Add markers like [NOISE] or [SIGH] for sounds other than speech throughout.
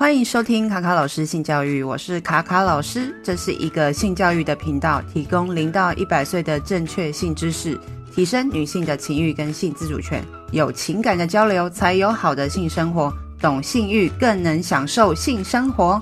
欢迎收听卡卡老师性教育，我是卡卡老师，这是一个性教育的频道，提供零到一百岁的正确性知识，提升女性的情欲跟性自主权，有情感的交流才有好的性生活，懂性欲更能享受性生活。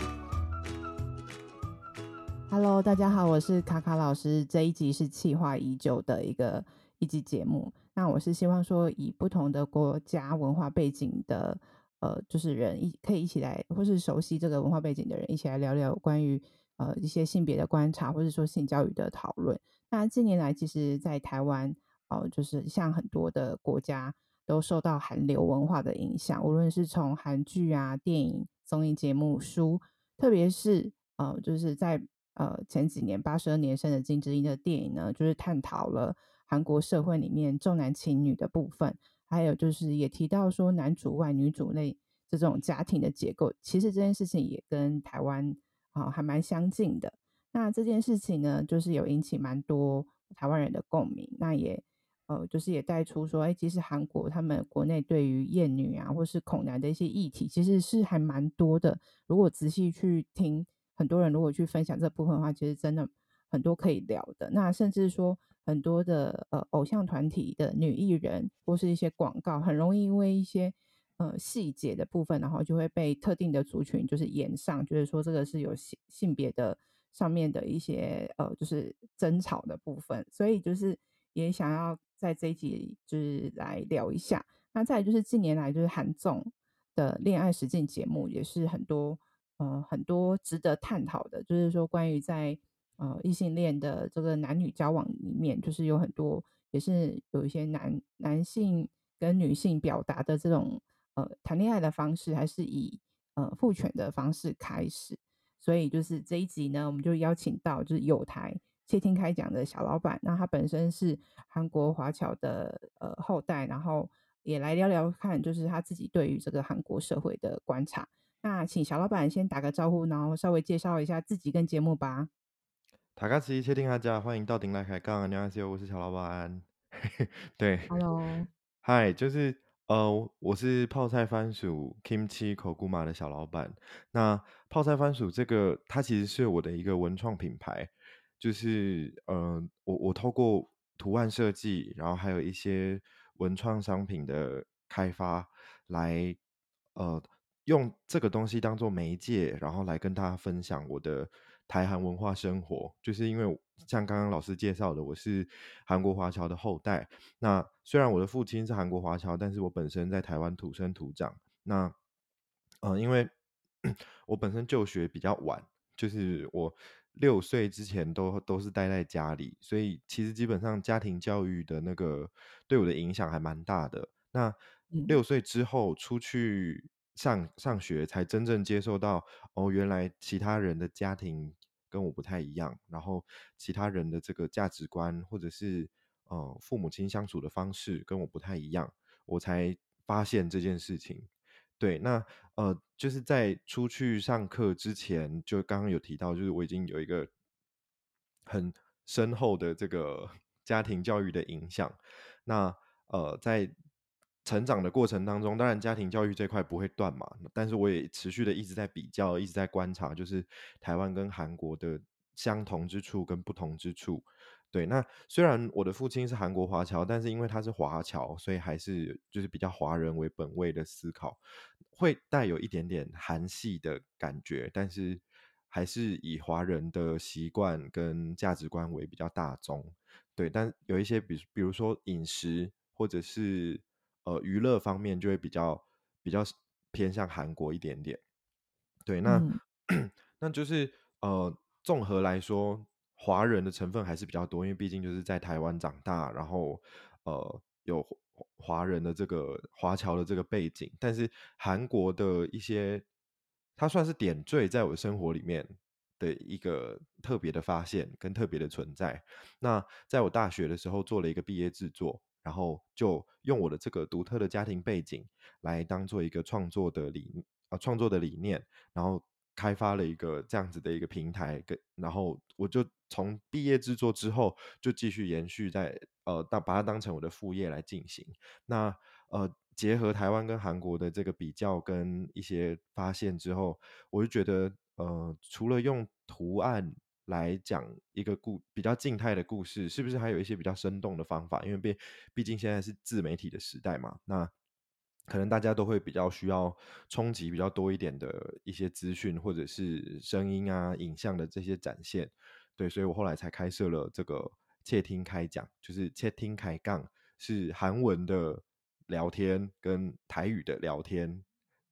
Hello，大家好，我是卡卡老师，这一集是企划已久的一个一集节目，那我是希望说以不同的国家文化背景的。呃，就是人一可以一起来，或是熟悉这个文化背景的人，一起来聊聊关于呃一些性别的观察，或者说性教育的讨论。那近年来，其实，在台湾，呃，就是像很多的国家都受到韩流文化的影响，无论是从韩剧啊、电影、综艺节目、书，特别是呃，就是在呃前几年八十二年生的金智英的电影呢，就是探讨了韩国社会里面重男轻女的部分。还有就是也提到说男主外女主内这种家庭的结构，其实这件事情也跟台湾啊还蛮相近的。那这件事情呢，就是有引起蛮多台湾人的共鸣。那也呃就是也带出说，哎，其实韩国他们国内对于厌女啊或是恐男的一些议题，其实是还蛮多的。如果仔细去听，很多人如果去分享这部分的话，其实真的很多可以聊的。那甚至说。很多的呃偶像团体的女艺人或是一些广告，很容易因为一些呃细节的部分，然后就会被特定的族群就是炎上，就是说这个是有性性别的上面的一些呃就是争吵的部分，所以就是也想要在这一集就是来聊一下。那再就是近年来就是韩综的恋爱实境节目，也是很多呃很多值得探讨的，就是说关于在。呃，异性恋的这个男女交往里面，就是有很多，也是有一些男男性跟女性表达的这种呃谈恋爱的方式，还是以呃父权的方式开始。所以就是这一集呢，我们就邀请到就是有台窃听开讲的小老板，那他本身是韩国华侨的呃后代，然后也来聊聊看，就是他自己对于这个韩国社会的观察。那请小老板先打个招呼，然后稍微介绍一下自己跟节目吧。塔卡奇窃听他家，欢迎到顶来开杠。你好，我是小老板。[LAUGHS] 对，Hello，嗨，就是呃，我是泡菜番薯 Kimchi Koguma 的小老板。那泡菜番薯这个，它其实是我的一个文创品牌，就是呃，我我透过图案设计，然后还有一些文创商品的开发，来呃，用这个东西当做媒介，然后来跟大家分享我的。台韩文化生活，就是因为像刚刚老师介绍的，我是韩国华侨的后代。那虽然我的父亲是韩国华侨，但是我本身在台湾土生土长。那呃，因为 [COUGHS] 我本身就学比较晚，就是我六岁之前都都是待在家里，所以其实基本上家庭教育的那个对我的影响还蛮大的。那六岁之后出去。上上学才真正接受到哦，原来其他人的家庭跟我不太一样，然后其他人的这个价值观或者是呃父母亲相处的方式跟我不太一样，我才发现这件事情。对，那呃就是在出去上课之前，就刚刚有提到，就是我已经有一个很深厚的这个 [LAUGHS] 家庭教育的影响。那呃在。成长的过程当中，当然家庭教育这块不会断嘛，但是我也持续的一直在比较，一直在观察，就是台湾跟韩国的相同之处跟不同之处。对，那虽然我的父亲是韩国华侨，但是因为他是华侨，所以还是就是比较华人为本位的思考，会带有一点点韩系的感觉，但是还是以华人的习惯跟价值观为比较大宗。对，但有一些比比如说饮食或者是。呃，娱乐方面就会比较比较偏向韩国一点点，对，那、嗯、[CLEARS THROAT] 那就是呃，综合来说，华人的成分还是比较多，因为毕竟就是在台湾长大，然后呃，有华人的这个华侨的这个背景，但是韩国的一些，它算是点缀在我的生活里面的一个特别的发现跟特别的存在。那在我大学的时候做了一个毕业制作。然后就用我的这个独特的家庭背景来当做一个创作的理啊创作的理念，然后开发了一个这样子的一个平台，跟然后我就从毕业制作之后就继续延续在呃当把它当成我的副业来进行。那呃结合台湾跟韩国的这个比较跟一些发现之后，我就觉得，呃，除了用图案来讲一个故比较静态的故事，是不是还有一些比较生动的方法？因为毕毕竟现在是自媒体的时代嘛，那可能大家都会比较需要冲击比较多一点的一些资讯，或者是声音啊、影像的这些展现。对，所以我后来才开设了这个窃听开讲，就是窃听开杠，是韩文的。聊天跟台语的聊天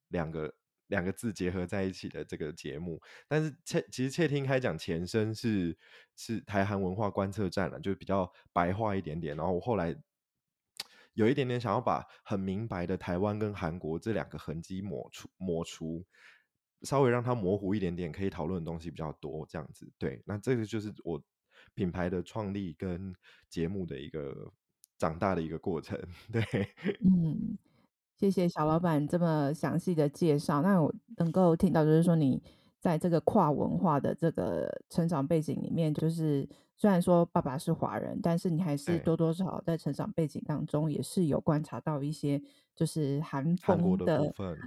两个两个字结合在一起的这个节目，但是窃其实窃听开讲前身是是台韩文化观测站了，就是比较白话一点点。然后我后来 [TSK] 有一点点想要把很明白的台湾跟韩国这两个痕迹抹除抹除，稍微让它模糊一点点，可以讨论的东西比较多，这样子。对，那这个就是我品牌的创立跟节目的一个。长大的一个过程，[LAUGHS] 对，嗯，谢谢小老板这么详细的介绍。那我能够听到，就是说你在这个跨文化的这个成长背景里面，就是虽然说爸爸是华人，但是你还是多多少少在成长背景当中也是有观察到一些就是韩风的，的部分，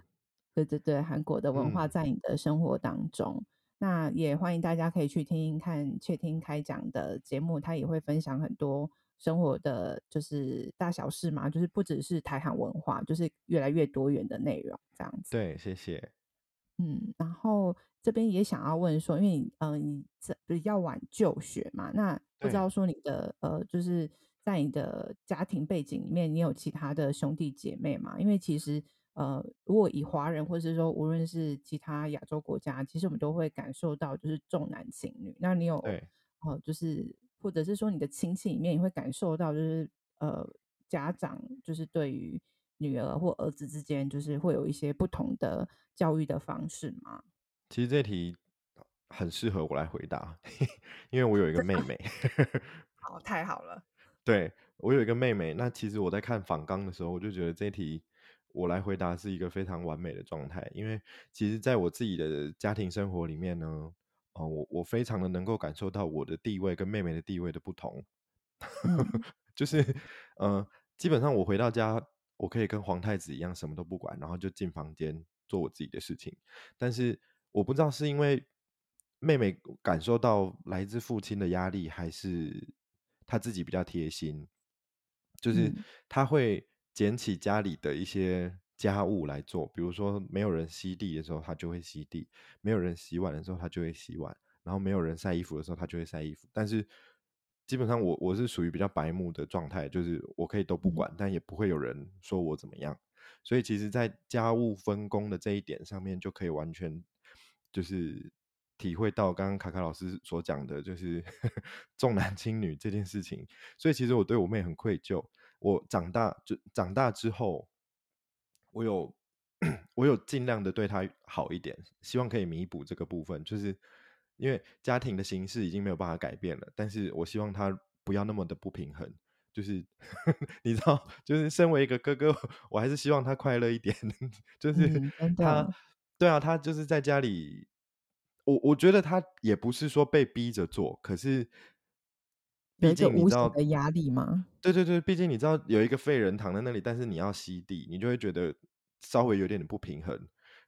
对对对，韩国的文化在你的生活当中。嗯、那也欢迎大家可以去听听看窃听开讲的节目，他也会分享很多。生活的就是大小事嘛，就是不只是台韩文化，就是越来越多元的内容这样子。对，谢谢。嗯，然后这边也想要问说，因为你嗯、呃、你比较晚就学嘛，那不知道说你的呃就是在你的家庭背景里面，你有其他的兄弟姐妹吗？因为其实呃如果以华人或者是说无论是其他亚洲国家，其实我们都会感受到就是重男轻女。那你有对呃就是。或者是说，你的亲戚里面也会感受到，就是呃，家长就是对于女儿或儿子之间，就是会有一些不同的教育的方式吗？其实这题很适合我来回答，[LAUGHS] 因为我有一个妹妹。[LAUGHS] 好，太好了。对，我有一个妹妹，那其实我在看访纲的时候，我就觉得这题我来回答是一个非常完美的状态，因为其实在我自己的家庭生活里面呢。哦，我我非常的能够感受到我的地位跟妹妹的地位的不同，嗯、[LAUGHS] 就是，呃，基本上我回到家，我可以跟皇太子一样什么都不管，然后就进房间做我自己的事情。但是我不知道是因为妹妹感受到来自父亲的压力，还是她自己比较贴心，就是她会捡起家里的一些。家务来做，比如说没有人吸地的时候，他就会吸地；没有人洗碗的时候，他就会洗碗；然后没有人晒衣服的时候，他就会晒衣服。但是基本上我我是属于比较白目的状态，就是我可以都不管，但也不会有人说我怎么样。所以其实，在家务分工的这一点上面，就可以完全就是体会到刚刚卡卡老师所讲的，就是 [LAUGHS] 重男轻女这件事情。所以其实我对我妹很愧疚。我长大就长大之后。我有，[CLEARS THROAT] 我有尽量的对他好一点，希望可以弥补这个部分。就是因为家庭的形式已经没有办法改变了，但是我希望他不要那么的不平衡。就是 [LAUGHS] 你知道，就是身为一个哥哥，我还是希望他快乐一点。[LAUGHS] 就是他，嗯、对啊，他就是在家里，我我觉得他也不是说被逼着做，可是。毕竟你知道的压力吗？对对对，毕竟你知道有一个废人躺在那里，但是你要吸地，你就会觉得稍微有点点不平衡。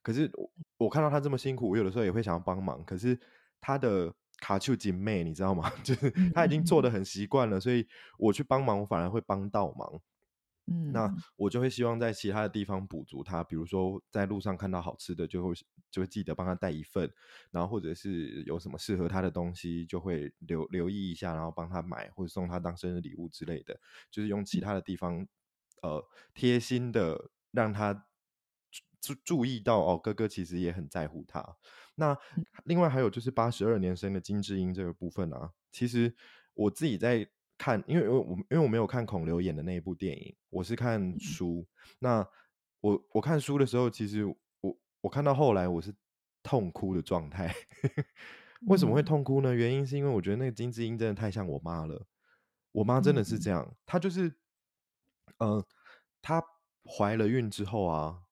可是我我看到他这么辛苦，我有的时候也会想要帮忙。可是他的卡丘姐妹，你知道吗？[LAUGHS] 就是他已经做的很习惯了，所以我去帮忙，我反而会帮倒忙。嗯，那我就会希望在其他的地方补足他，比如说在路上看到好吃的，就会就会记得帮他带一份，然后或者是有什么适合他的东西，就会留留意一下，然后帮他买或者送他当生日礼物之类的，就是用其他的地方，呃，贴心的让他注注意到哦，哥哥其实也很在乎他。那另外还有就是八十二年生的金智英这个部分啊，其实我自己在。看，因为我因为我没有看孔刘演的那一部电影，我是看书。嗯、那我我看书的时候，其实我我看到后来我是痛哭的状态。[LAUGHS] 为什么会痛哭呢？原因是因为我觉得那个金智英真的太像我妈了。我妈真的是这样，嗯、她就是，嗯、呃，她怀了孕之后啊，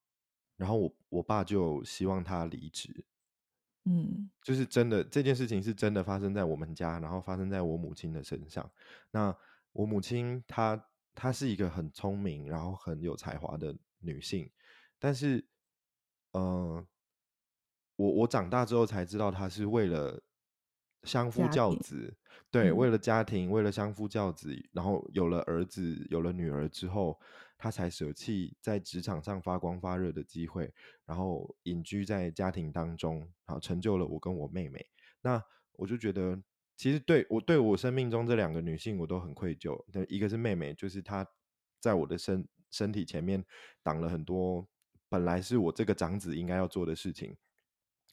然后我我爸就希望她离职。嗯，就是真的，这件事情是真的发生在我们家，然后发生在我母亲的身上。那我母亲她她是一个很聪明，然后很有才华的女性，但是，呃，我我长大之后才知道，她是为了相夫教子，对，嗯、为了家庭，为了相夫教子，然后有了儿子，有了女儿之后，她才舍弃在职场上发光发热的机会，然后隐居在家庭当中，然后成就了我跟我妹妹。那我就觉得。其实对我对我生命中这两个女性，我都很愧疚。一个是妹妹，就是她在我的身身体前面挡了很多本来是我这个长子应该要做的事情。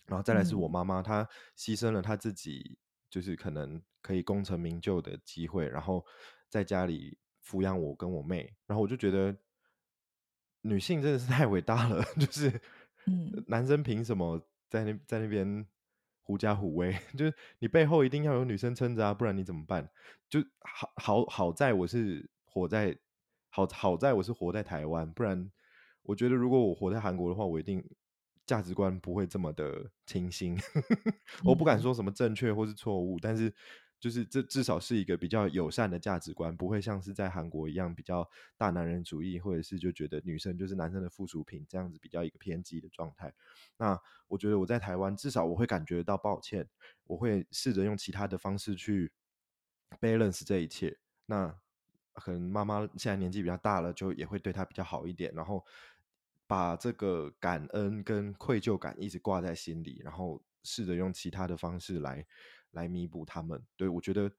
然后再来是我妈妈，她牺牲了她自己，就是可能可以功成名就的机会，然后在家里抚养我跟我妹。然后我就觉得女性真的是太伟大了，[LAUGHS] 就是男生凭什么在那在那边？狐假虎威，[LAUGHS] 就是你背后一定要有女生撑着啊，不然你怎么办？就好好好在我是活在好好在我是活在台湾，不然我觉得如果我活在韩国的话，我一定价值观不会这么的清新。[LAUGHS] 我不敢说什么正确或是错误，但是。就是这至少是一个比较友善的价值观，不会像是在韩国一样比较大男人主义，或者是就觉得女生就是男生的附属品这样子比较一个偏激的状态。那我觉得我在台湾至少我会感觉到抱歉，我会试着用其他的方式去 balance 这一切。那可能妈妈现在年纪比较大了，就也会对她比较好一点，然后把这个感恩跟愧疚感一直挂在心里，然后试着用其他的方式来。来弥补他们，对，我觉得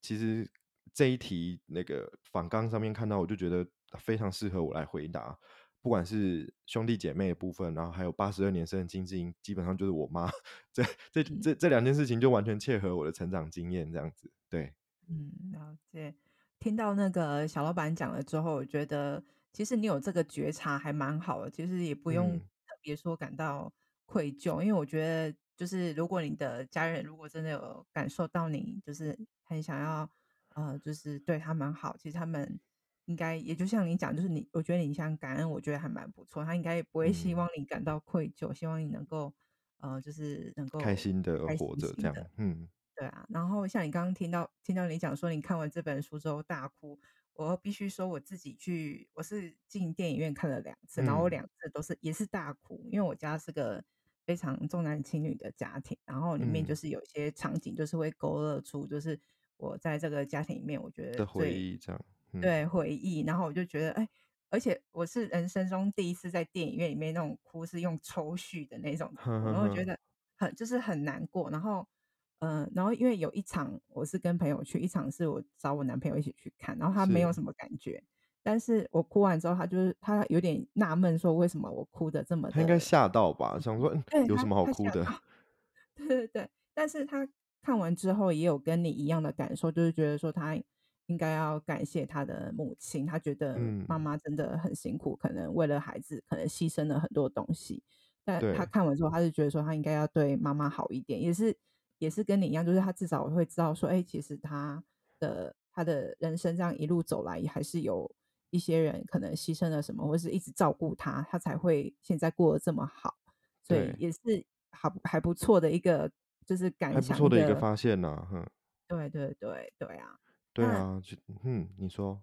其实这一题那个访纲上面看到，我就觉得非常适合我来回答。不管是兄弟姐妹的部分，然后还有八十二年生的金智英，基本上就是我妈。这这这这两件事情就完全切合我的成长经验，这样子。对，嗯，了解。听到那个小老板讲了之后，我觉得其实你有这个觉察还蛮好的，其实也不用特别说感到愧疚，嗯、因为我觉得。就是如果你的家人如果真的有感受到你就是很想要呃就是对他们好，其实他们应该也就像你讲，就是你我觉得你像感恩，我觉得还蛮不错。他应该也不会希望你感到愧疚，嗯、希望你能够呃就是能够开心的活着这样。嗯，对啊。然后像你刚刚听到听到你讲说你看完这本书之后大哭，我必须说我自己去我是进电影院看了两次，然后我两次都是、嗯、也是大哭，因为我家是个。非常重男轻女的家庭，然后里面就是有一些场景，就是会勾勒出，就是我在这个家庭里面，我觉得的回忆这样，嗯、对回忆，然后我就觉得，哎，而且我是人生中第一次在电影院里面那种哭是用抽蓄的那种，然后我觉得很就是很难过，然后嗯、呃，然后因为有一场我是跟朋友去，一场是我找我男朋友一起去看，然后他没有什么感觉。但是我哭完之后，他就是他有点纳闷，说为什么我哭的这么的？他应该吓到吧？想说，嗯，有什么好哭的？对对对。但是他看完之后也有跟你一样的感受，就是觉得说他应该要感谢他的母亲，他觉得妈妈真的很辛苦，嗯、可能为了孩子，可能牺牲了很多东西。但他看完之后，他就觉得说他应该要对妈妈好一点，也是也是跟你一样，就是他至少会知道说，哎，其实他的他的人生这样一路走来，也还是有。一些人可能牺牲了什么，或是一直照顾他，他才会现在过得这么好，所以也是好还不错的一个，就是感想还不错的一个发现呐、啊，哼，对对对对啊，对啊，就嗯，你说，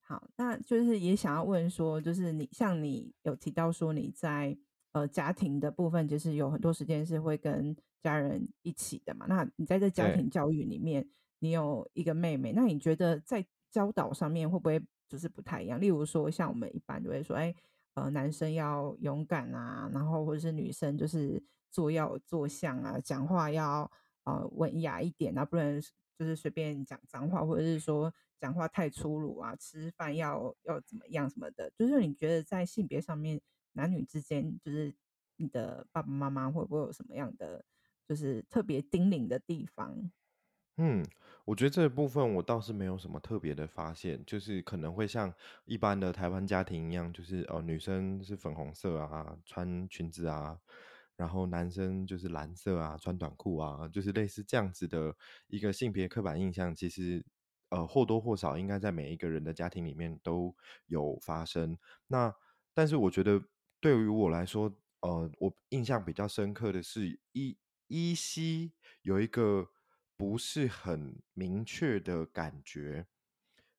好，那就是也想要问说，就是你像你有提到说你在呃家庭的部分，就是有很多时间是会跟家人一起的嘛，那你在这家庭教育里面，你有一个妹妹，那你觉得在教导上面会不会？就是不太一样，例如说，像我们一般就会说，哎，呃，男生要勇敢啊，然后或者是女生就是坐要坐相啊，讲话要呃文雅一点啊，不能就是随便讲脏话，或者是说讲话太粗鲁啊，吃饭要要怎么样什么的。就是你觉得在性别上面，男女之间，就是你的爸爸妈妈会不会有什么样的就是特别叮咛的地方？嗯，我觉得这部分我倒是没有什么特别的发现，就是可能会像一般的台湾家庭一样，就是哦，女生是粉红色啊，穿裙子啊，然后男生就是蓝色啊，穿短裤啊，就是类似这样子的一个性别刻板印象，其实呃或多或少应该在每一个人的家庭里面都有发生。那但是我觉得对于我来说，呃，我印象比较深刻的是依依稀有一个。不是很明确的感觉，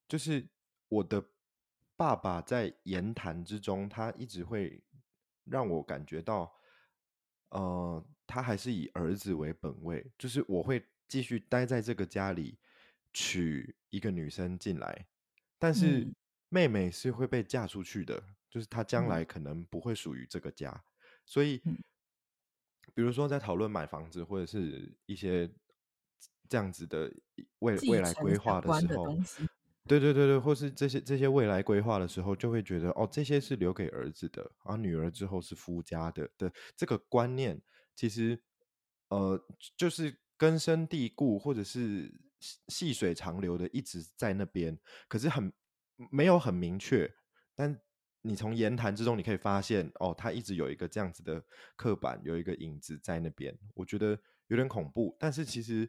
就是我的爸爸在言谈之中，他一直会让我感觉到，呃，他还是以儿子为本位，就是我会继续待在这个家里，娶一个女生进来，但是妹妹是会被嫁出去的，就是她将来可能不会属于这个家，所以，比如说在讨论买房子或者是一些这样子的未未来规划的时候。[LAUGHS] 对对对对，或是这些这些未来规划的时候，就会觉得哦，这些是留给儿子的，而女儿之后是夫家的的这个观念，其实呃，就是根深蒂固，或者是细水长流的一直在那边，可是很没有很明确。但你从言谈之中，你可以发现哦，他一直有一个这样子的刻板，有一个影子在那边，我觉得有点恐怖。但是其实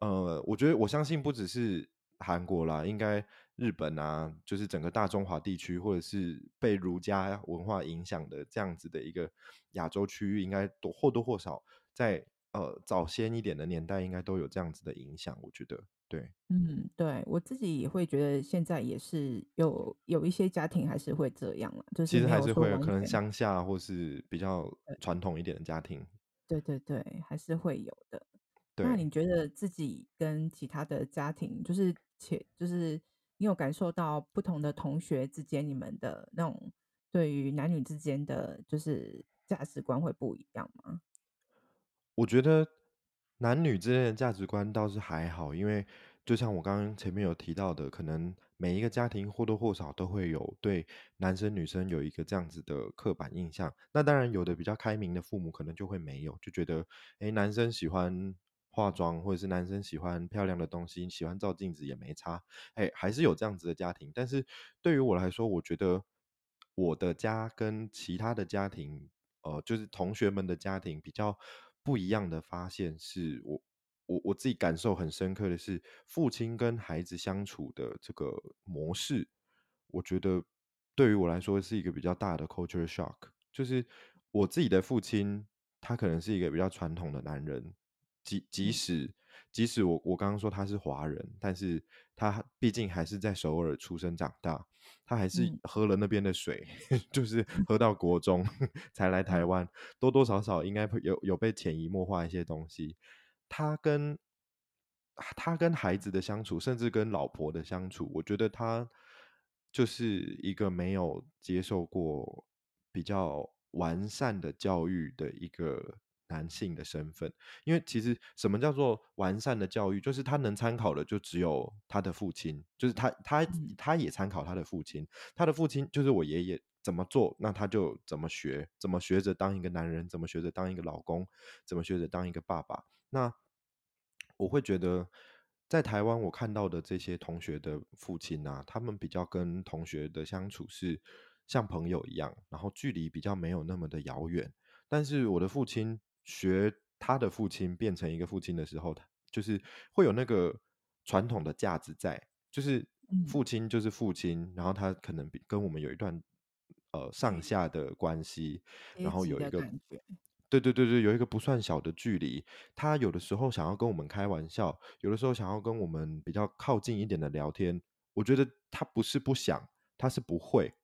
呃，我觉得我相信不只是。韩国啦，应该日本啊，就是整个大中华地区，或者是被儒家文化影响的这样子的一个亚洲区域，应该多或多或少在呃早先一点的年代，应该都有这样子的影响。我觉得，对，嗯，对我自己也会觉得，现在也是有有一些家庭还是会这样了，就是其实还是会有可能乡下或是比较传统一点的家庭，对对对，还是会有的。那你觉得自己跟其他的家庭，就是？且就是你有感受到不同的同学之间，你们的那种对于男女之间的就是价值观会不一样吗？我觉得男女之间的价值观倒是还好，因为就像我刚刚前面有提到的，可能每一个家庭或多或少都会有对男生女生有一个这样子的刻板印象。那当然有的比较开明的父母可能就会没有，就觉得诶，男生喜欢。化妆或者是男生喜欢漂亮的东西，喜欢照镜子也没差，哎，还是有这样子的家庭。但是对于我来说，我觉得我的家跟其他的家庭，呃，就是同学们的家庭比较不一样的发现是，我我我自己感受很深刻的是，父亲跟孩子相处的这个模式，我觉得对于我来说是一个比较大的 culture shock。就是我自己的父亲，他可能是一个比较传统的男人。即即使即使我我刚刚说他是华人，但是他毕竟还是在首尔出生长大，他还是喝了那边的水，[LAUGHS] 嗯、就是喝到国中才来台湾，多多少少应该有有被潜移默化一些东西。他跟他跟孩子的相处，甚至跟老婆的相处，我觉得他就是一个没有接受过比较完善的教育的一个。男性的身份，因为其实什么叫做完善的教育，就是他能参考的就只有他的父亲，就是他他他也参考他的父亲，他的父亲就是我爷爷怎么做，那他就怎么学，怎么学着当一个男人，怎么学着当一个老公，怎么学着当一个爸爸。那我会觉得，在台湾我看到的这些同学的父亲啊，他们比较跟同学的相处是像朋友一样，然后距离比较没有那么的遥远，但是我的父亲。学他的父亲变成一个父亲的时候，他就是会有那个传统的价值在，就是父亲就是父亲，嗯、然后他可能跟我们有一段呃上下的关系，然后有一个对对对对，有一个不算小的距离。他有的时候想要跟我们开玩笑，有的时候想要跟我们比较靠近一点的聊天，我觉得他不是不想，他是不会。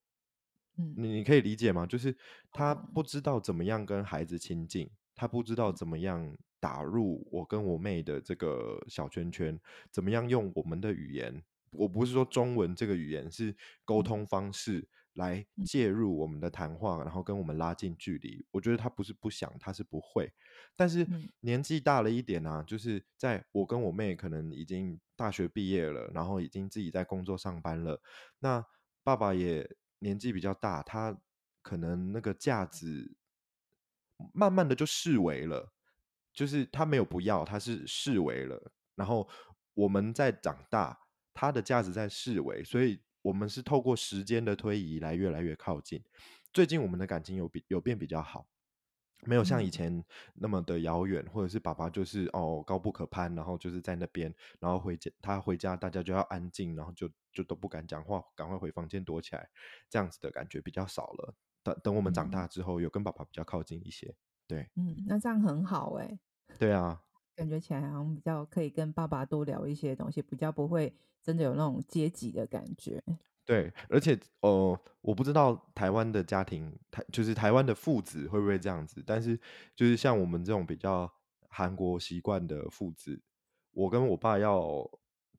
嗯，你你可以理解吗？就是他不知道怎么样跟孩子亲近。他不知道怎么样打入我跟我妹的这个小圈圈，怎么样用我们的语言，我不是说中文这个语言，是沟通方式来介入我们的谈话，然后跟我们拉近距离。我觉得他不是不想，他是不会。但是年纪大了一点啊，就是在我跟我妹可能已经大学毕业了，然后已经自己在工作上班了，那爸爸也年纪比较大，他可能那个架子。慢慢的就视为了，就是他没有不要，他是视为了。然后我们在长大，他的价值在视为，所以我们是透过时间的推移来越来越靠近。最近我们的感情有比有变比较好，没有像以前那么的遥远，或者是爸爸就是哦高不可攀，然后就是在那边，然后回家他回家大家就要安静，然后就就都不敢讲话，赶快回房间躲起来，这样子的感觉比较少了。等等，我们长大之后，有跟爸爸比较靠近一些，对，嗯，那这样很好哎，对啊，感觉起来好像比较可以跟爸爸多聊一些东西，比较不会真的有那种阶级的感觉。对，而且哦、呃，我不知道台湾的家庭，台就是台湾的父子会不会这样子，但是就是像我们这种比较韩国习惯的父子，我跟我爸要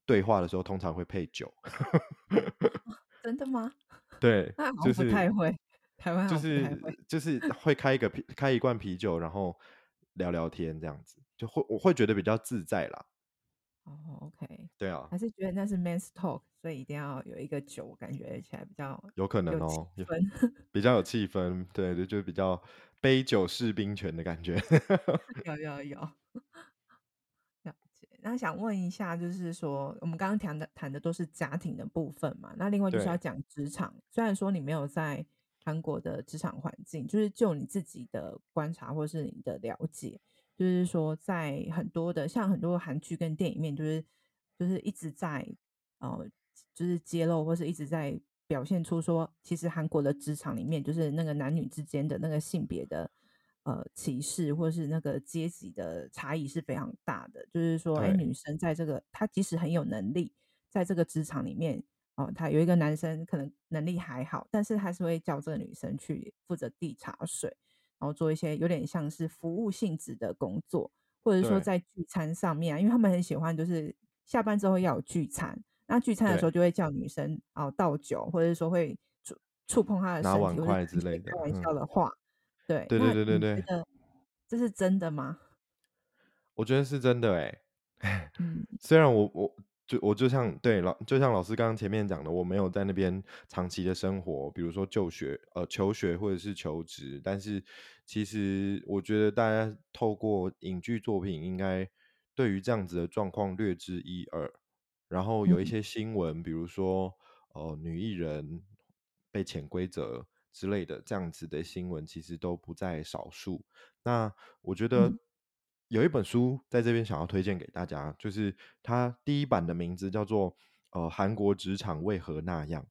对话的时候，通常会配酒。真的吗？[LAUGHS] 对，就是不太会。台湾就是就是 [LAUGHS] 会开一个啤开一罐啤酒，然后聊聊天这样子，就会我会觉得比较自在啦。哦、oh,，OK，对啊，还是觉得那是 men's talk，所以一定要有一个酒，感觉起来比较有可能哦，比较有 [LAUGHS] 气氛，对对，就比较杯酒释兵权的感觉。有 [LAUGHS] 有有，了解。那想问一下，就是说我们刚刚谈的谈的都是家庭的部分嘛？那另外就是要讲职场，虽然说你没有在韩国的职场环境，就是就你自己的观察或是你的了解。就是说，在很多的像很多韩剧跟电影面，就是就是一直在呃，就是揭露或是一直在表现出说，其实韩国的职场里面，就是那个男女之间的那个性别的呃歧视，或是那个阶级的差异是非常大的。就是说，哎，女生在这个她即使很有能力，在这个职场里面，哦、他，有一个男生可能能力还好，但是还是会叫这个女生去负责递茶水。然后做一些有点像是服务性质的工作，或者说在聚餐上面啊，因为他们很喜欢，就是下班之后要有聚餐，那聚餐的时候就会叫女生哦倒酒，或者说会触触碰她的身体，拿碗筷之类的，开玩笑的话，嗯、对，对对对对对，这是真的吗？我觉得是真的哎、欸，嗯，[LAUGHS] 虽然我我。就我就像对老，就像老师刚刚前面讲的，我没有在那边长期的生活，比如说就学、呃求学或者是求职，但是其实我觉得大家透过影剧作品，应该对于这样子的状况略知一二。然后有一些新闻，嗯、比如说呃女艺人被潜规则之类的这样子的新闻，其实都不在少数。那我觉得。嗯有一本书在这边想要推荐给大家，就是它第一版的名字叫做《呃韩国职场为何那样》，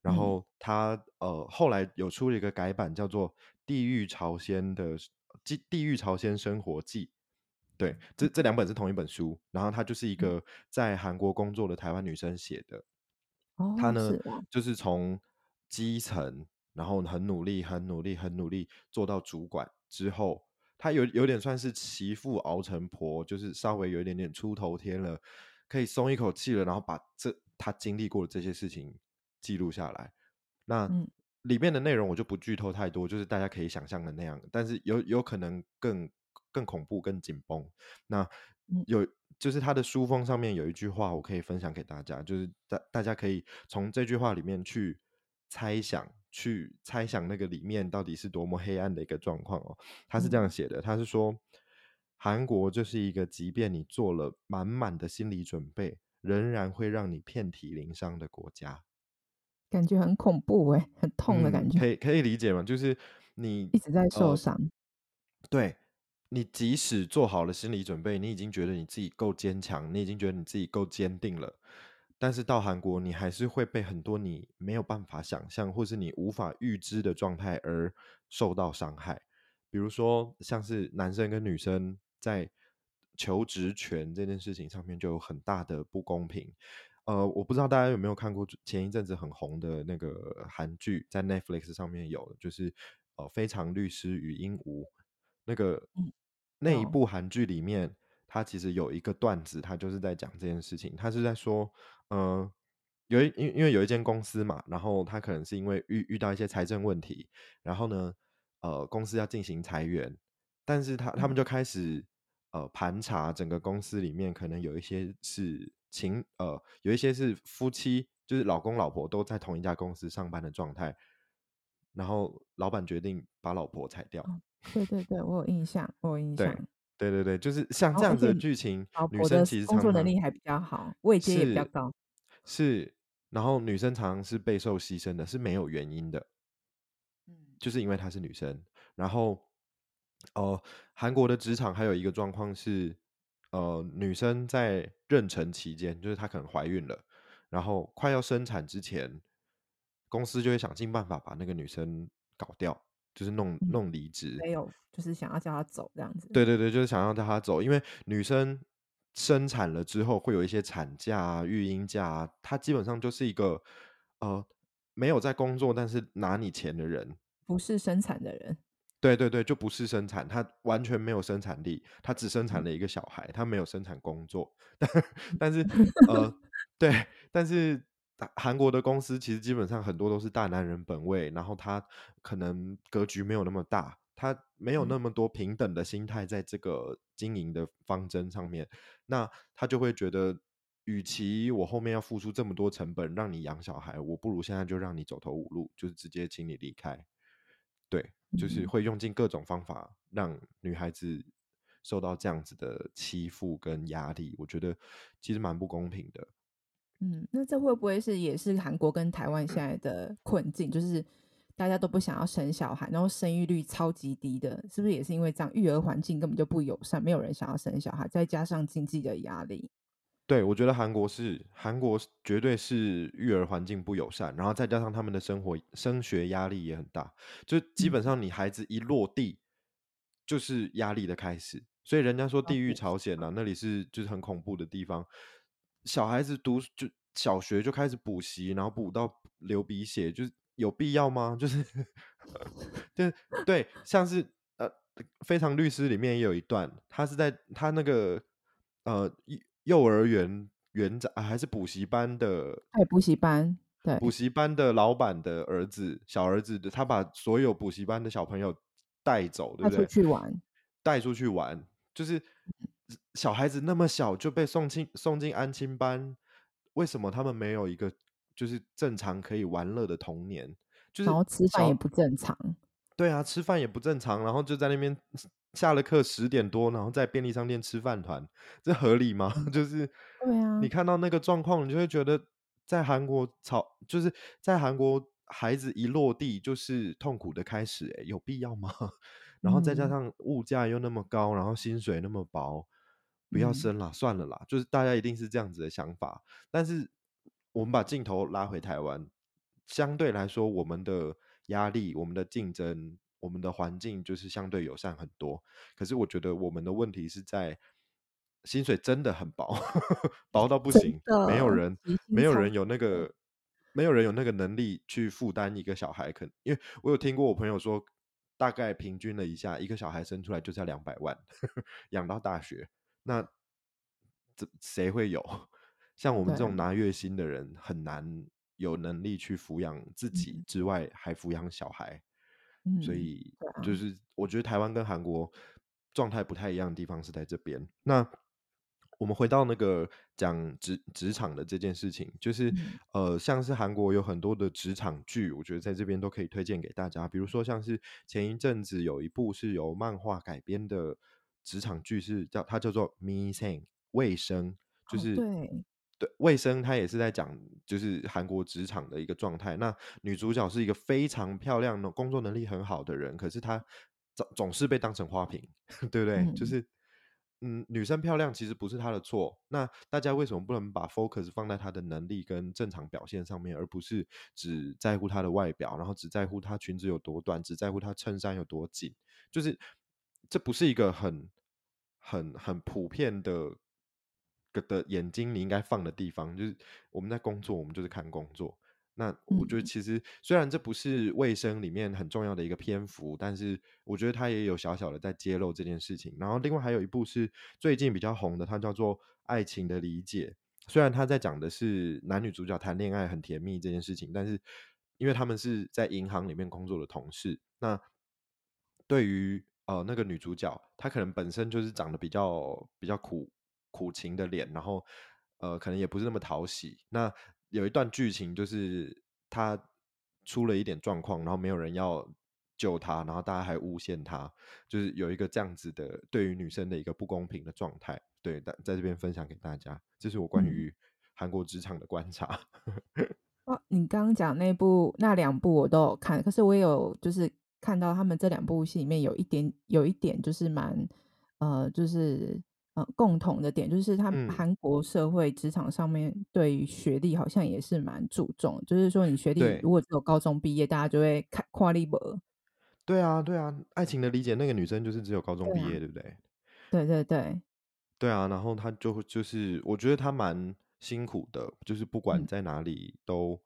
然后它呃后来有出了一个改版，叫做《地狱朝鲜的地地狱朝鲜生活记》。对，这这两本是同一本书，然后它就是一个在韩国工作的台湾女生写的。哦她呢，就是从基层，然后很努力、很努力、很努力做到主管之后。他有有点算是媳妇熬成婆，就是稍微有一点点出头天了，可以松一口气了，然后把这他经历过的这些事情记录下来。那里面的内容我就不剧透太多，就是大家可以想象的那样，但是有有可能更更恐怖、更紧绷。那有就是他的书封上面有一句话，我可以分享给大家，就是大大家可以从这句话里面去猜想。去猜想那个里面到底是多么黑暗的一个状况哦。他是这样写的，他是说，韩国就是一个即便你做了满满的心理准备，仍然会让你遍体鳞伤的国家。感觉很恐怖哎，很痛的感觉。嗯，可以可以理解吗？就是你一直在受伤。呃，对，你即使做好了心理准备，你已经觉得你自己够坚强，你已经觉得你自己够坚定了。但是到韩国，你还是会被很多你没有办法想象，或是你无法预知的状态而受到伤害。比如说，像是男生跟女生在求职权这件事情上面就有很大的不公平。呃，我不知道大家有没有看过前一阵子很红的那个韩剧，在 Netflix 上面有，就是呃《非常律师与鹦鹉》那个那一部韩剧里面。他其实有一个段子，他就是在讲这件事情。他是在说，嗯、呃，有一因因为有一间公司嘛，然后他可能是因为遇遇到一些财政问题，然后呢，呃，公司要进行裁员，但是他他们就开始呃盘查整个公司里面，可能有一些是情呃有一些是夫妻，就是老公老婆都在同一家公司上班的状态，然后老板决定把老婆裁掉。对对对，我有印象，我有印象。对对对，就是像这样子的剧情，哦、女生其实工作能力还比较好，位阶也比较高。是，然后女生常常是备受牺牲的，是没有原因的。嗯，就是因为她是女生。然后，哦、呃，韩国的职场还有一个状况是，呃，女生在妊娠期间，就是她可能怀孕了，然后快要生产之前，公司就会想尽办法把那个女生搞掉。就是弄弄离职，没有，就是想要叫他走这样子。对对对，就是想要叫他走，因为女生生产了之后会有一些产假啊、育婴假啊，他基本上就是一个呃没有在工作，但是拿你钱的人，不是生产的人。对对对，就不是生产，他完全没有生产力，他只生产了一个小孩，他没有生产工作。但但是呃，对，但是韩国的公司其实基本上很多都是大男人本位，然后他可能格局没有那么大，他没有那么多平等的心态在这个经营的方针上面，那他就会觉得，与其我后面要付出这么多成本让你养小孩，我不如现在就让你走投无路，就是直接请你离开。对，就是会用尽各种方法让女孩子受到这样子的欺负跟压力，我觉得其实蛮不公平的。嗯，那这会不会是也是韩国跟台湾现在的困境？就是大家都不想要生小孩，然后生育率超级低的，是不是也是因为这样育儿环境根本就不友善，没有人想要生小孩，再加上经济的压力？对，我觉得韩国是韩国绝对是育儿环境不友善，然后再加上他们的生活升学压力也很大，就基本上你孩子一落地就是压力的开始，所以人家说地狱朝鲜啊，那里是就是很恐怖的地方。小孩子读就小学就开始补习，然后补到流鼻血，就是有必要吗？就是，[LAUGHS] 对对，像是呃，《非常律师》里面也有一段，他是在他那个呃幼儿园园长啊，还是补习班的？哎，补习班，对，补习班的老板的儿子，小儿子，他把所有补习班的小朋友带走，对不对？带出去玩，带出去玩，就是小孩子那么小就被送进送进安亲班，为什么他们没有一个就是正常可以玩乐的童年？就是然后吃饭也不正常，对啊，吃饭也不正常，然后就在那边。下了课十点多，然后在便利商店吃饭团，这合理吗？[LAUGHS] 就是，对啊，你看到那个状况，你就会觉得在韩国吵，就是在韩国孩子一落地就是痛苦的开始，欸，有必要吗？[LAUGHS] 然后再加上物价又那么高，然后薪水那么薄，不要生了，算了啦。就是大家一定是这样子的想法。但是我们把镜头拉回台湾，相对来说，我们的压力，我们的竞争。我们的环境就是相对友善很多，可是我觉得我们的问题是在薪水真的很薄，[LAUGHS] 薄到不行，没有人，没有人有那个，没有人有那个能力去负担一个小孩。可能因为我有听过我朋友说，大概平均了一下，一个小孩生出来就是要两百万，[LAUGHS] 养到大学，那这谁会有？像我们这种拿月薪的人，很难有能力去抚养自己之外，还抚养小孩。所以就是我觉得台湾跟韩国状态不太一样的地方是在这边。那我们回到那个讲职职场的这件事情，就是呃，像是韩国有很多的职场剧，我觉得在这边都可以推荐给大家。比如说像是前一阵子有一部是由漫画改编的职场剧，是叫它叫做《Me Sing》卫生，就是对。卫，生他也是在讲，就是韩国职场的一个状态。那女主角是一个非常漂亮的、工作能力很好的人，可是她总总是被当成花瓶，[LAUGHS] 对不对？嗯、就是，嗯，女生漂亮其实不是她的错。那大家为什么不能把 focus 放在她的能力跟正常表现上面，而不是只在乎她的外表，然后只在乎她裙子有多短，只在乎她衬衫有多紧？就是这不是一个很、很、很普遍的。的眼睛你应该放的地方，就是我们在工作，我们就是看工作。那我觉得其实虽然这不是卫生里面很重要的一个篇幅，但是我觉得它也有小小的在揭露这件事情。然后另外还有一部是最近比较红的，它叫做《爱情的理解》。虽然他在讲的是男女主角谈恋爱很甜蜜这件事情，但是因为他们是在银行里面工作的同事，那对于呃那个女主角，她可能本身就是长得比较比较苦。苦情的脸，然后呃，可能也不是那么讨喜。那有一段剧情就是他出了一点状况，然后没有人要救他，然后大家还诬陷他，就是有一个这样子的对于女生的一个不公平的状态。对，在在这边分享给大家，这是我关于韩国职场的观察。[LAUGHS] 哦、嗯，你刚刚讲那部那两部我都有看，可是我也有就是看到他们这两部戏里面有一点有一点就是蛮呃就是。呃，共同的点就是，他们韩国社会职场上面对于学历好像也是蛮注重，嗯、就是说你学历如果只有高中毕业，大家就会看跨立博。对啊，对啊，爱情的理解那个女生就是只有高中毕业，对，啊、对不对？对对对，对啊，然后她就就是，我觉得她蛮辛苦的，就是不管在哪里都、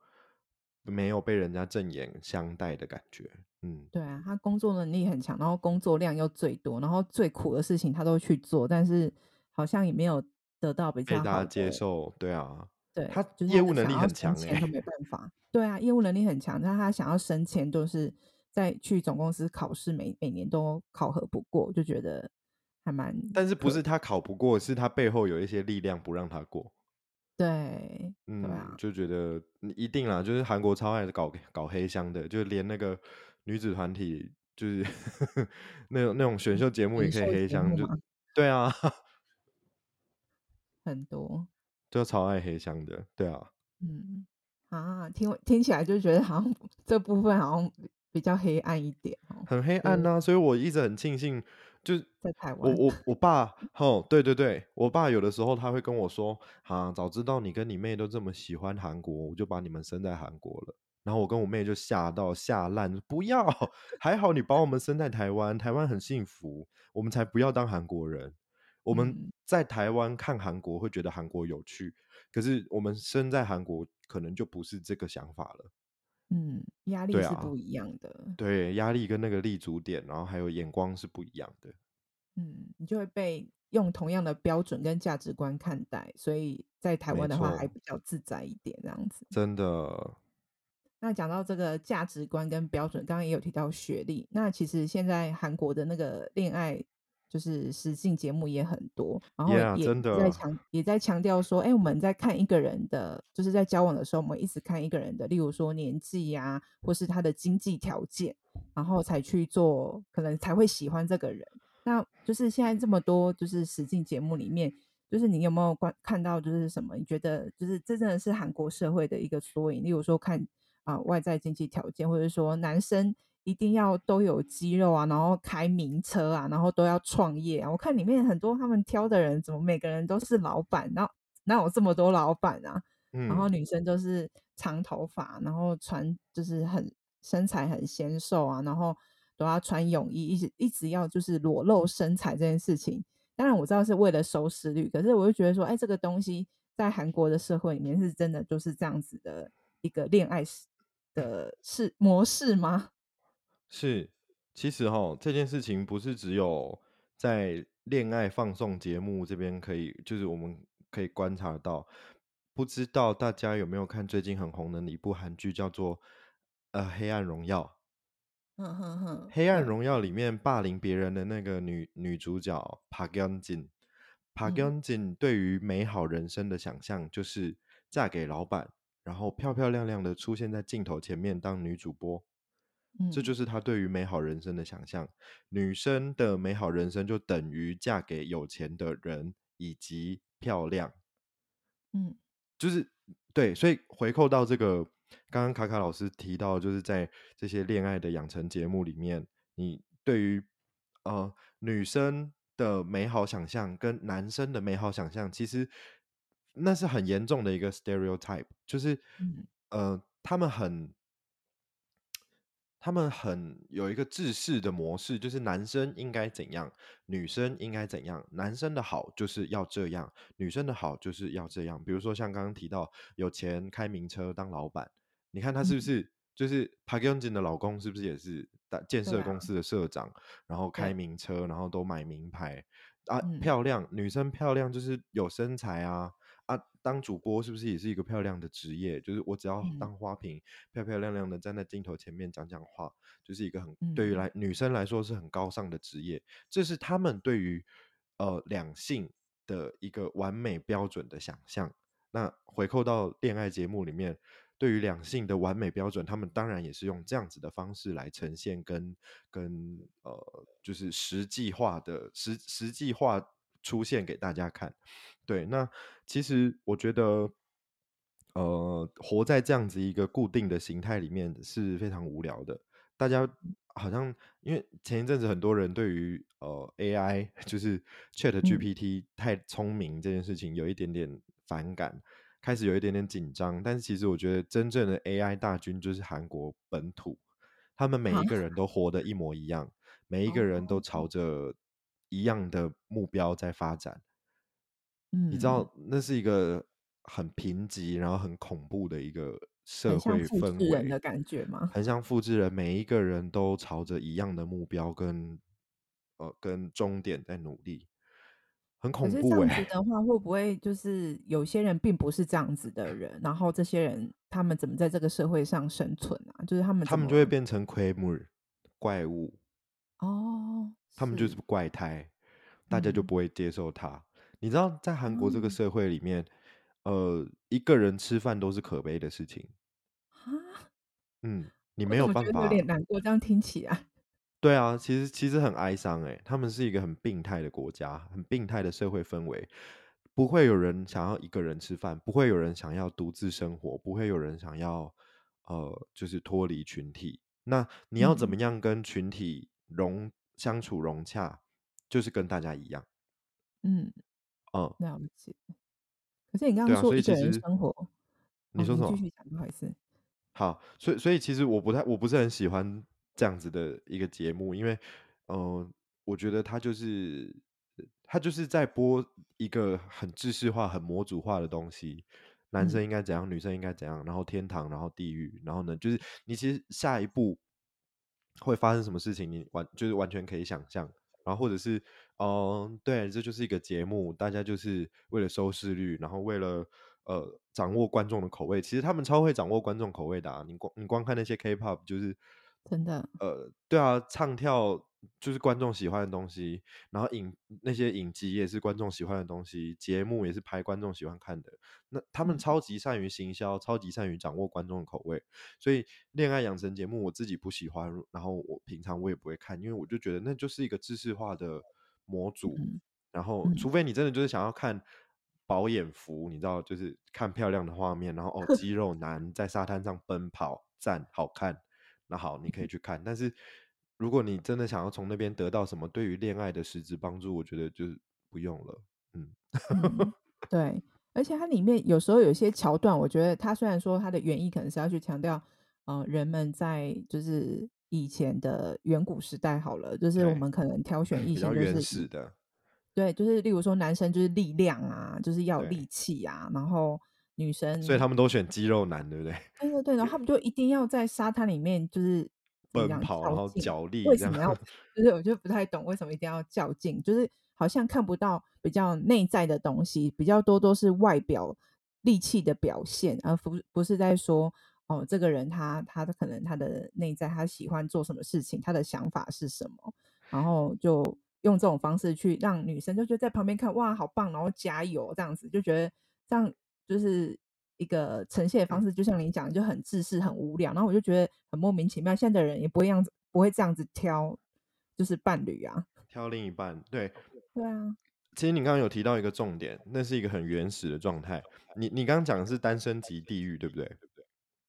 没有被人家正眼相待的感觉。嗯，对啊，他工作能力很强，然后工作量又最多，然后最苦的事情他都去做，但是好像也没有得到比较大家接受。对啊，对，他业务能力很强，哎，都没办法。对啊，业务能力很强，但他想要升迁，都是在去总公司考试，每每年都考核不过，就觉得还蛮。但是不是他考不过，是他背后有一些力量不让他过。对，嗯，对啊，就觉得一定啦，就是韩国超爱搞搞黑箱的，就连那个女子团体，就是 [LAUGHS] 那种那种选秀节目也可以黑箱，就对啊，[LAUGHS] 很多，就超爱黑箱的，对啊，嗯啊，听听起来就觉得好像这部分好像比较黑暗一点，很黑暗呐、啊，所以我一直很庆幸。就在台湾，我我我爸，吼，对对对，我爸有的时候他会跟我说，啊，早知道你跟你妹都这么喜欢韩国，我就把你们生在韩国了。然后我跟我妹就吓到吓烂，不要，还好你把我们生在台湾，台湾很幸福，我们才不要当韩国人。我们在台湾看韩国会觉得韩国有趣，可是我们生在韩国可能就不是这个想法了。嗯，压力是不一样的。对，压力跟那个立足点，然后还有眼光是不一样的。嗯，你就会被用同样的标准跟价值观看待，所以在台湾的话还比较自在一点，这样子。真的。那讲到这个价值观跟标准，刚刚也有提到学历。那其实现在韩国的那个恋爱。就是实境节目也很多，然后也在强、yeah, 也在强调说，哎、欸，我们在看一个人的，就是在交往的时候，我们一直看一个人的，例如说年纪呀、啊，或是他的经济条件，然后才去做，可能才会喜欢这个人。那就是现在这么多就是实境节目里面，就是你有没有观看到就是什么？你觉得就是这真的是韩国社会的一个缩影？例如说看啊、呃、外在经济条件，或者说男生。一定要都有肌肉啊，然后开名车啊，然后都要创业啊。我看里面很多他们挑的人，怎么每个人都是老板？然后哪有这么多老板啊？嗯。然后女生都是长头发，然后穿就是很身材很纤瘦啊，然后都要穿泳衣，一直一直要就是裸露身材这件事情。当然我知道是为了收视率，可是我就觉得说，哎，这个东西在韩国的社会里面是真的就是这样子的一个恋爱的式模式吗？是，其实哈，这件事情不是只有在恋爱放送节目这边可以，就是我们可以观察到。不知道大家有没有看最近很红的一部韩剧，叫做《呃黑暗荣耀》。嗯哼哼，黑暗荣耀里面霸凌别人的那个女女主角朴元金，朴元金对于美好人生的想象就是嫁给老板，然后漂漂亮亮的出现在镜头前面当女主播。这就是他对于美好人生的想象。女生的美好人生就等于嫁给有钱的人以及漂亮。嗯，就是对，所以回扣到这个，刚刚卡卡老师提到，就是在这些恋爱的养成节目里面，你对于呃女生的美好想象跟男生的美好想象，其实那是很严重的一个 stereotype，就是呃他们很。他们很有一个制式的模式，就是男生应该怎样，女生应该怎样，男生的好就是要这样，女生的好就是要这样。比如说像刚刚提到有钱开名车当老板，你看他是不是、嗯、就是朴元金的老公是不是也是建设公司的社长，啊、然后开名车，然后都买名牌。啊，漂亮，女生漂亮就是有身材啊。啊，当主播是不是也是一个漂亮的职业？就是我只要当花瓶，嗯、漂漂亮亮的站在镜头前面讲讲话，就是一个很、嗯、对于来女生来说是很高尚的职业。这是他们对于呃两性的一个完美标准的想象。那回扣到恋爱节目里面，对于两性的完美标准，他们当然也是用这样子的方式来呈现跟，跟跟呃就是实际化的实实际化出现给大家看。对，那其实我觉得，呃，活在这样子一个固定的形态里面是非常无聊的。大家好像因为前一阵子很多人对于呃 AI 就是 ChatGPT 太聪明这件事情有一点点反感，开始有一点点紧张。但是其实我觉得真正的 AI 大军就是韩国本土，他们每一个人都活得一模一样，每一个人都朝着一样的目标在发展。你知道那是一个很贫瘠，然后很恐怖的一个社会氛围，人的感觉吗？很像复制人，每一个人都朝着一样的目标跟呃跟终点在努力，很恐怖、欸。可是这样子的话，会不会就是有些人并不是这样子的人，然后这些人他们怎么在这个社会上生存啊？就是他们他们就会变成奎姆怪物哦，他们就是怪胎，大家就不会接受他。嗯、你知道，在韩国这个社会里面。嗯呃，一个人吃饭都是可悲的事情啊。嗯，你没有办法，有点难过。这样听起来，[LAUGHS] 对啊，其实其实很哀伤哎。他们是一个很病态的国家，很病态的社会氛围，不会有人想要一个人吃饭，不会有人想要独自生活，不会有人想要呃，就是脱离群体。那你要怎么样跟群体融、嗯、相处融洽，就是跟大家一样。嗯嗯，了解。可是你刚刚说一个人生活，啊、你说什么？继续讲，不好意思。好，所以所以其实我不太，我不是很喜欢这样子的一个节目，因为，嗯、呃，我觉得它就是它就是在播一个很制式化、很模组化的东西，男生应该怎样，嗯、女生应该怎样，然后天堂，然后地狱，然后呢，就是你其实下一步会发生什么事情，你完就是完全可以想象。然后或者是，嗯，对，这就是一个节目，大家就是为了收视率，然后为了呃掌握观众的口味。其实他们超会掌握观众口味的啊！你光你光看那些 K-pop，就是真的，呃，对啊，唱跳就是观众喜欢的东西，然后影那些影集也是观众喜欢的东西，节目也是拍观众喜欢看的。那他们超级善于行销，超级善于掌握观众的口味，所以恋爱养成节目我自己不喜欢，然后我平常我也不会看，因为我就觉得那就是一个知识化的模组，嗯、然后除非你真的就是想要看饱眼福，你知道，就是看漂亮的画面，然后哦 [LAUGHS] 肌肉男在沙滩上奔跑，赞好看，那好你可以去看，但是如果你真的想要从那边得到什么对于恋爱的实质帮助，我觉得就是不用了，嗯，嗯 [LAUGHS] 对。而且它里面有时候有一些桥段，我觉得它虽然说它的原意可能是要去强调，呃，人们在就是以前的远古时代好了，就是我们可能挑选异性就是原始的，对，就是例如说男生就是力量啊，就是要有力气啊，然后女生，所以他们都选肌肉男，对不对？对对对，然后他们就一定要在沙滩里面就是 [LAUGHS] 奔跑，然后角力，为什么要？就是我就不太懂为什么一定要较劲，就是。好像看不到比较内在的东西，比较多都是外表力气的表现，而不不是在说哦，这个人他他的可能他的内在他喜欢做什么事情，他的想法是什么，然后就用这种方式去让女生就觉得在旁边看哇好棒，然后加油这样子，就觉得这样就是一个呈现的方式，就像你讲就很自私很无聊，然后我就觉得很莫名其妙，现在的人也不会样子不会这样子挑，就是伴侣啊，挑另一半对。对啊，其实你刚刚有提到一个重点，那是一个很原始的状态。你你刚刚讲的是单身级地狱，对不对？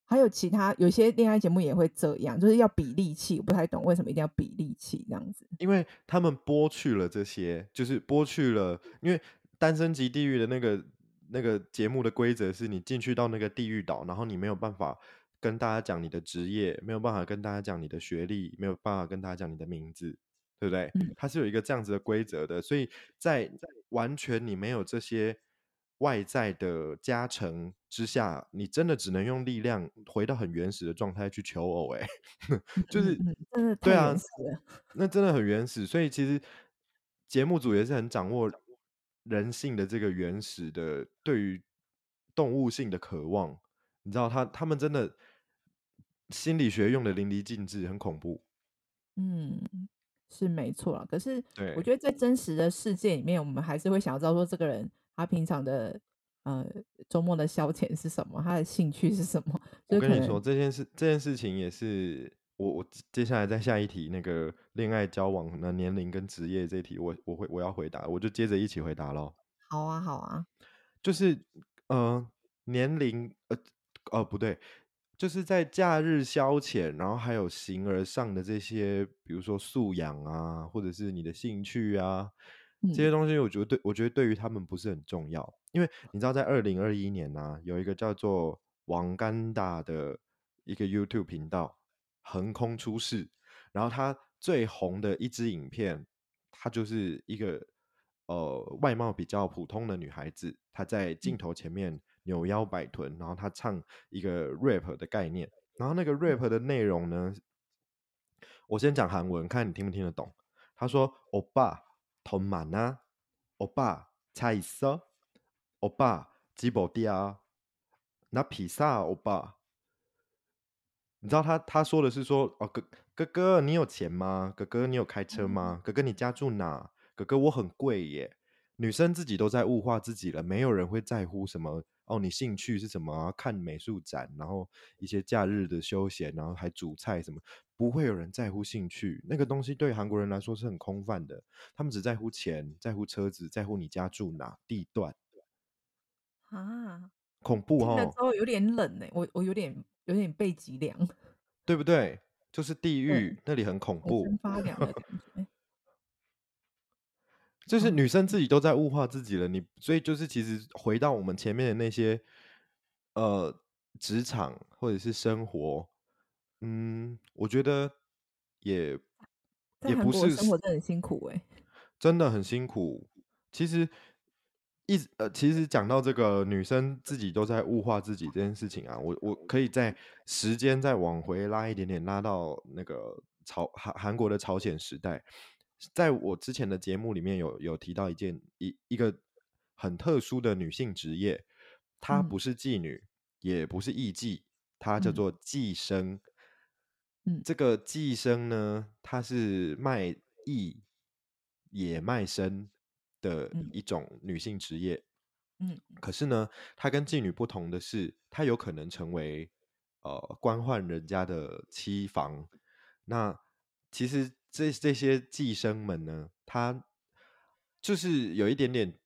还有其他有些恋爱节目也会这样，就是要比力气。我不太懂为什么一定要比力气这样子。因为他们剥去了这些，就是剥去了，因为单身级地狱的那个那个节目的规则是你进去到那个地狱岛，然后你没有办法跟大家讲你的职业，没有办法跟大家讲你的学历，没有办法跟大家讲你的名字。对不对？它是有一个这样子的规则的，所以在完全你没有这些外在的加成之下，你真的只能用力量回到很原始的状态去求偶。[LAUGHS] 哎，就是真的对啊，那真的很原始。所以其实节目组也是很掌握人性的这个原始的对于动物性的渴望。你知道他他们真的心理学用的淋漓尽致，很恐怖。嗯。是没错啊，可是我觉得在真实的世界里面，我们还是会想要知道说这个人他平常的呃周末的消遣是什么，他的兴趣是什么。[LAUGHS] 我跟你说这件事，这件事情也是我我接下来在下一题那个恋爱交往的年龄跟职业这一题，我我会我要回答，我就接着一起回答喽。好啊，好啊，就是呃年龄呃哦不对。就是在假日消遣，然后还有形而上的这些，比如说素养啊，或者是你的兴趣啊，这些东西，我觉得对，我觉得对于他们不是很重要。因为你知道，在二零二一年呢、啊，有一个叫做王甘达的一个 YouTube 频道横空出世，然后他最红的一支影片，它就是一个 呃外貌比较普通的女孩子，她在镜头前面扭腰摆臀，然后她唱一个 rap 的概念，然后那个 rap 的内容呢，我先讲韩文，看你听不听得懂。他说：“欧巴，돈많아，欧巴，차있어，欧巴，집어디야나비싸，欧巴。” 你知道他他说的是说哦哥哥哥你有钱吗？哥哥你有开车吗？哥哥你家住哪？哥哥我很贵耶。女生自己都在物化自己了，没有人会在乎什么哦。你兴趣是什么啊？看美术展，然后一些假日的休闲，然后还煮菜什么，不会有人在乎兴趣。那个东西对韩国人来说是很空泛的，他们只在乎钱，在乎车子，在乎你家住哪地段啊。恐怖哦，那时候有点冷呢，我我有点。有点背脊凉，对不对？就是地狱那里很恐怖，发凉的感 [LAUGHS] 觉。就是女生自己都在物化自己了，你所以就是其实回到我们前面的那些，呃，职场或者是生活，嗯，我觉得也也不是生活真的很辛苦哎，真的很辛苦。其实。一直呃，其实讲到这个女生自己都在物化自己这件事情啊，我我可以在时间再往回拉一点点，拉到那个朝韩韩国的朝鲜时代。在我之前的节目里面有有提到一件一一个很特殊的女性职业，她不是妓女，嗯、也不是艺妓，她叫做妓生。嗯，这个妓生呢，她是卖艺也卖身。的一种女性职业，嗯，可是呢，她跟妓女不同的是，她有可能成为呃官宦人家的妻房。那其实这这些寄生们呢，她就是有一点点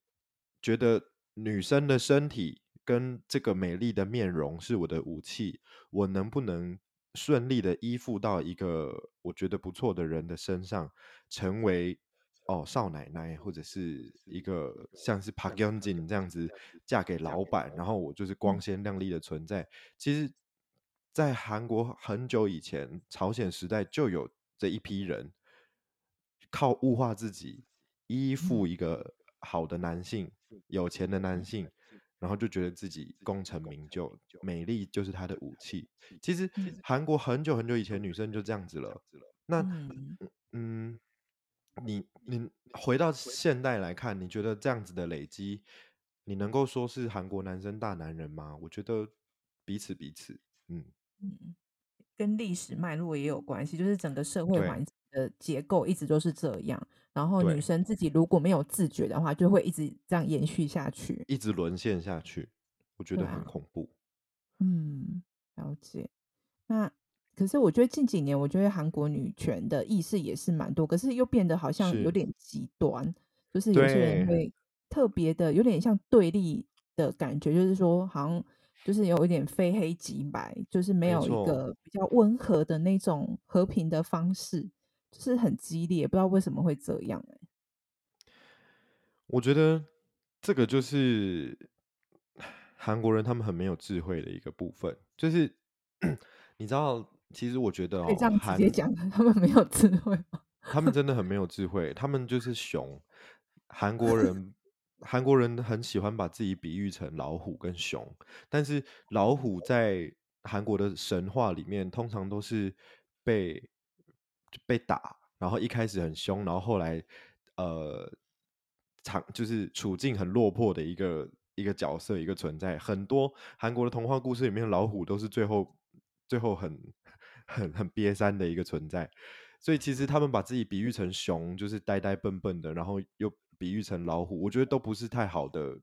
觉得女生的身体跟这个美丽的面容是我的武器，我能不能顺利的依附到一个我觉得不错的人的身上，成为。哦，少奶奶或者是一个像是朴元景这样子嫁给老板，然后我就是光鲜亮丽的存在。其实，在韩国很久以前，朝鲜时代就有这一批人，靠物化自己，依附一个好的男性、有钱的男性，然后就觉得自己功成名就，美丽就是他的武器。其实韩国很久很久以前，女生就这样子了。那，嗯。你你回到现代来看，你觉得这样子的累积，你能够说是韩国男生大男人吗？我觉得彼此彼此，嗯嗯，跟历史脉络也有关系，就是整个社会环境的结构一直都是这样，然后女生自己如果没有自觉的话，就会一直这样延续下去，一直沦陷下去，我觉得很恐怖。啊、嗯，了解。那。可是我觉得近几年，我觉得韩国女权的意识也是蛮多，可是又变得好像有点极端，就是有些人会特别的有点像对立的感觉，就是说好像就是有一点非黑即白，就是没有一个比较温和的那种和平的方式，就是很激烈，不知道为什么会这样欸。我觉得这个就是韩国人他们很没有智慧的一个部分，就是 [CLEARS THROAT] 你知道。其实我觉得哦，可以这样直接讲，他们没有智慧。他们真的很没有智慧，他们就是熊。韩国人，韩国人很喜欢把自己比喻成老虎跟熊，但是老虎在韩国的神话里面，通常都是被被打，然后一开始很凶，然后后来呃，场就是处境很落魄的一个一个角色，一个存在。很多韩国的童话故事里面，老虎都是最后最后很。很很瘪三的一个存在，所以其实他们把自己比喻成熊，就是呆呆笨笨的，然后又比喻成老虎，我觉得都不是太好的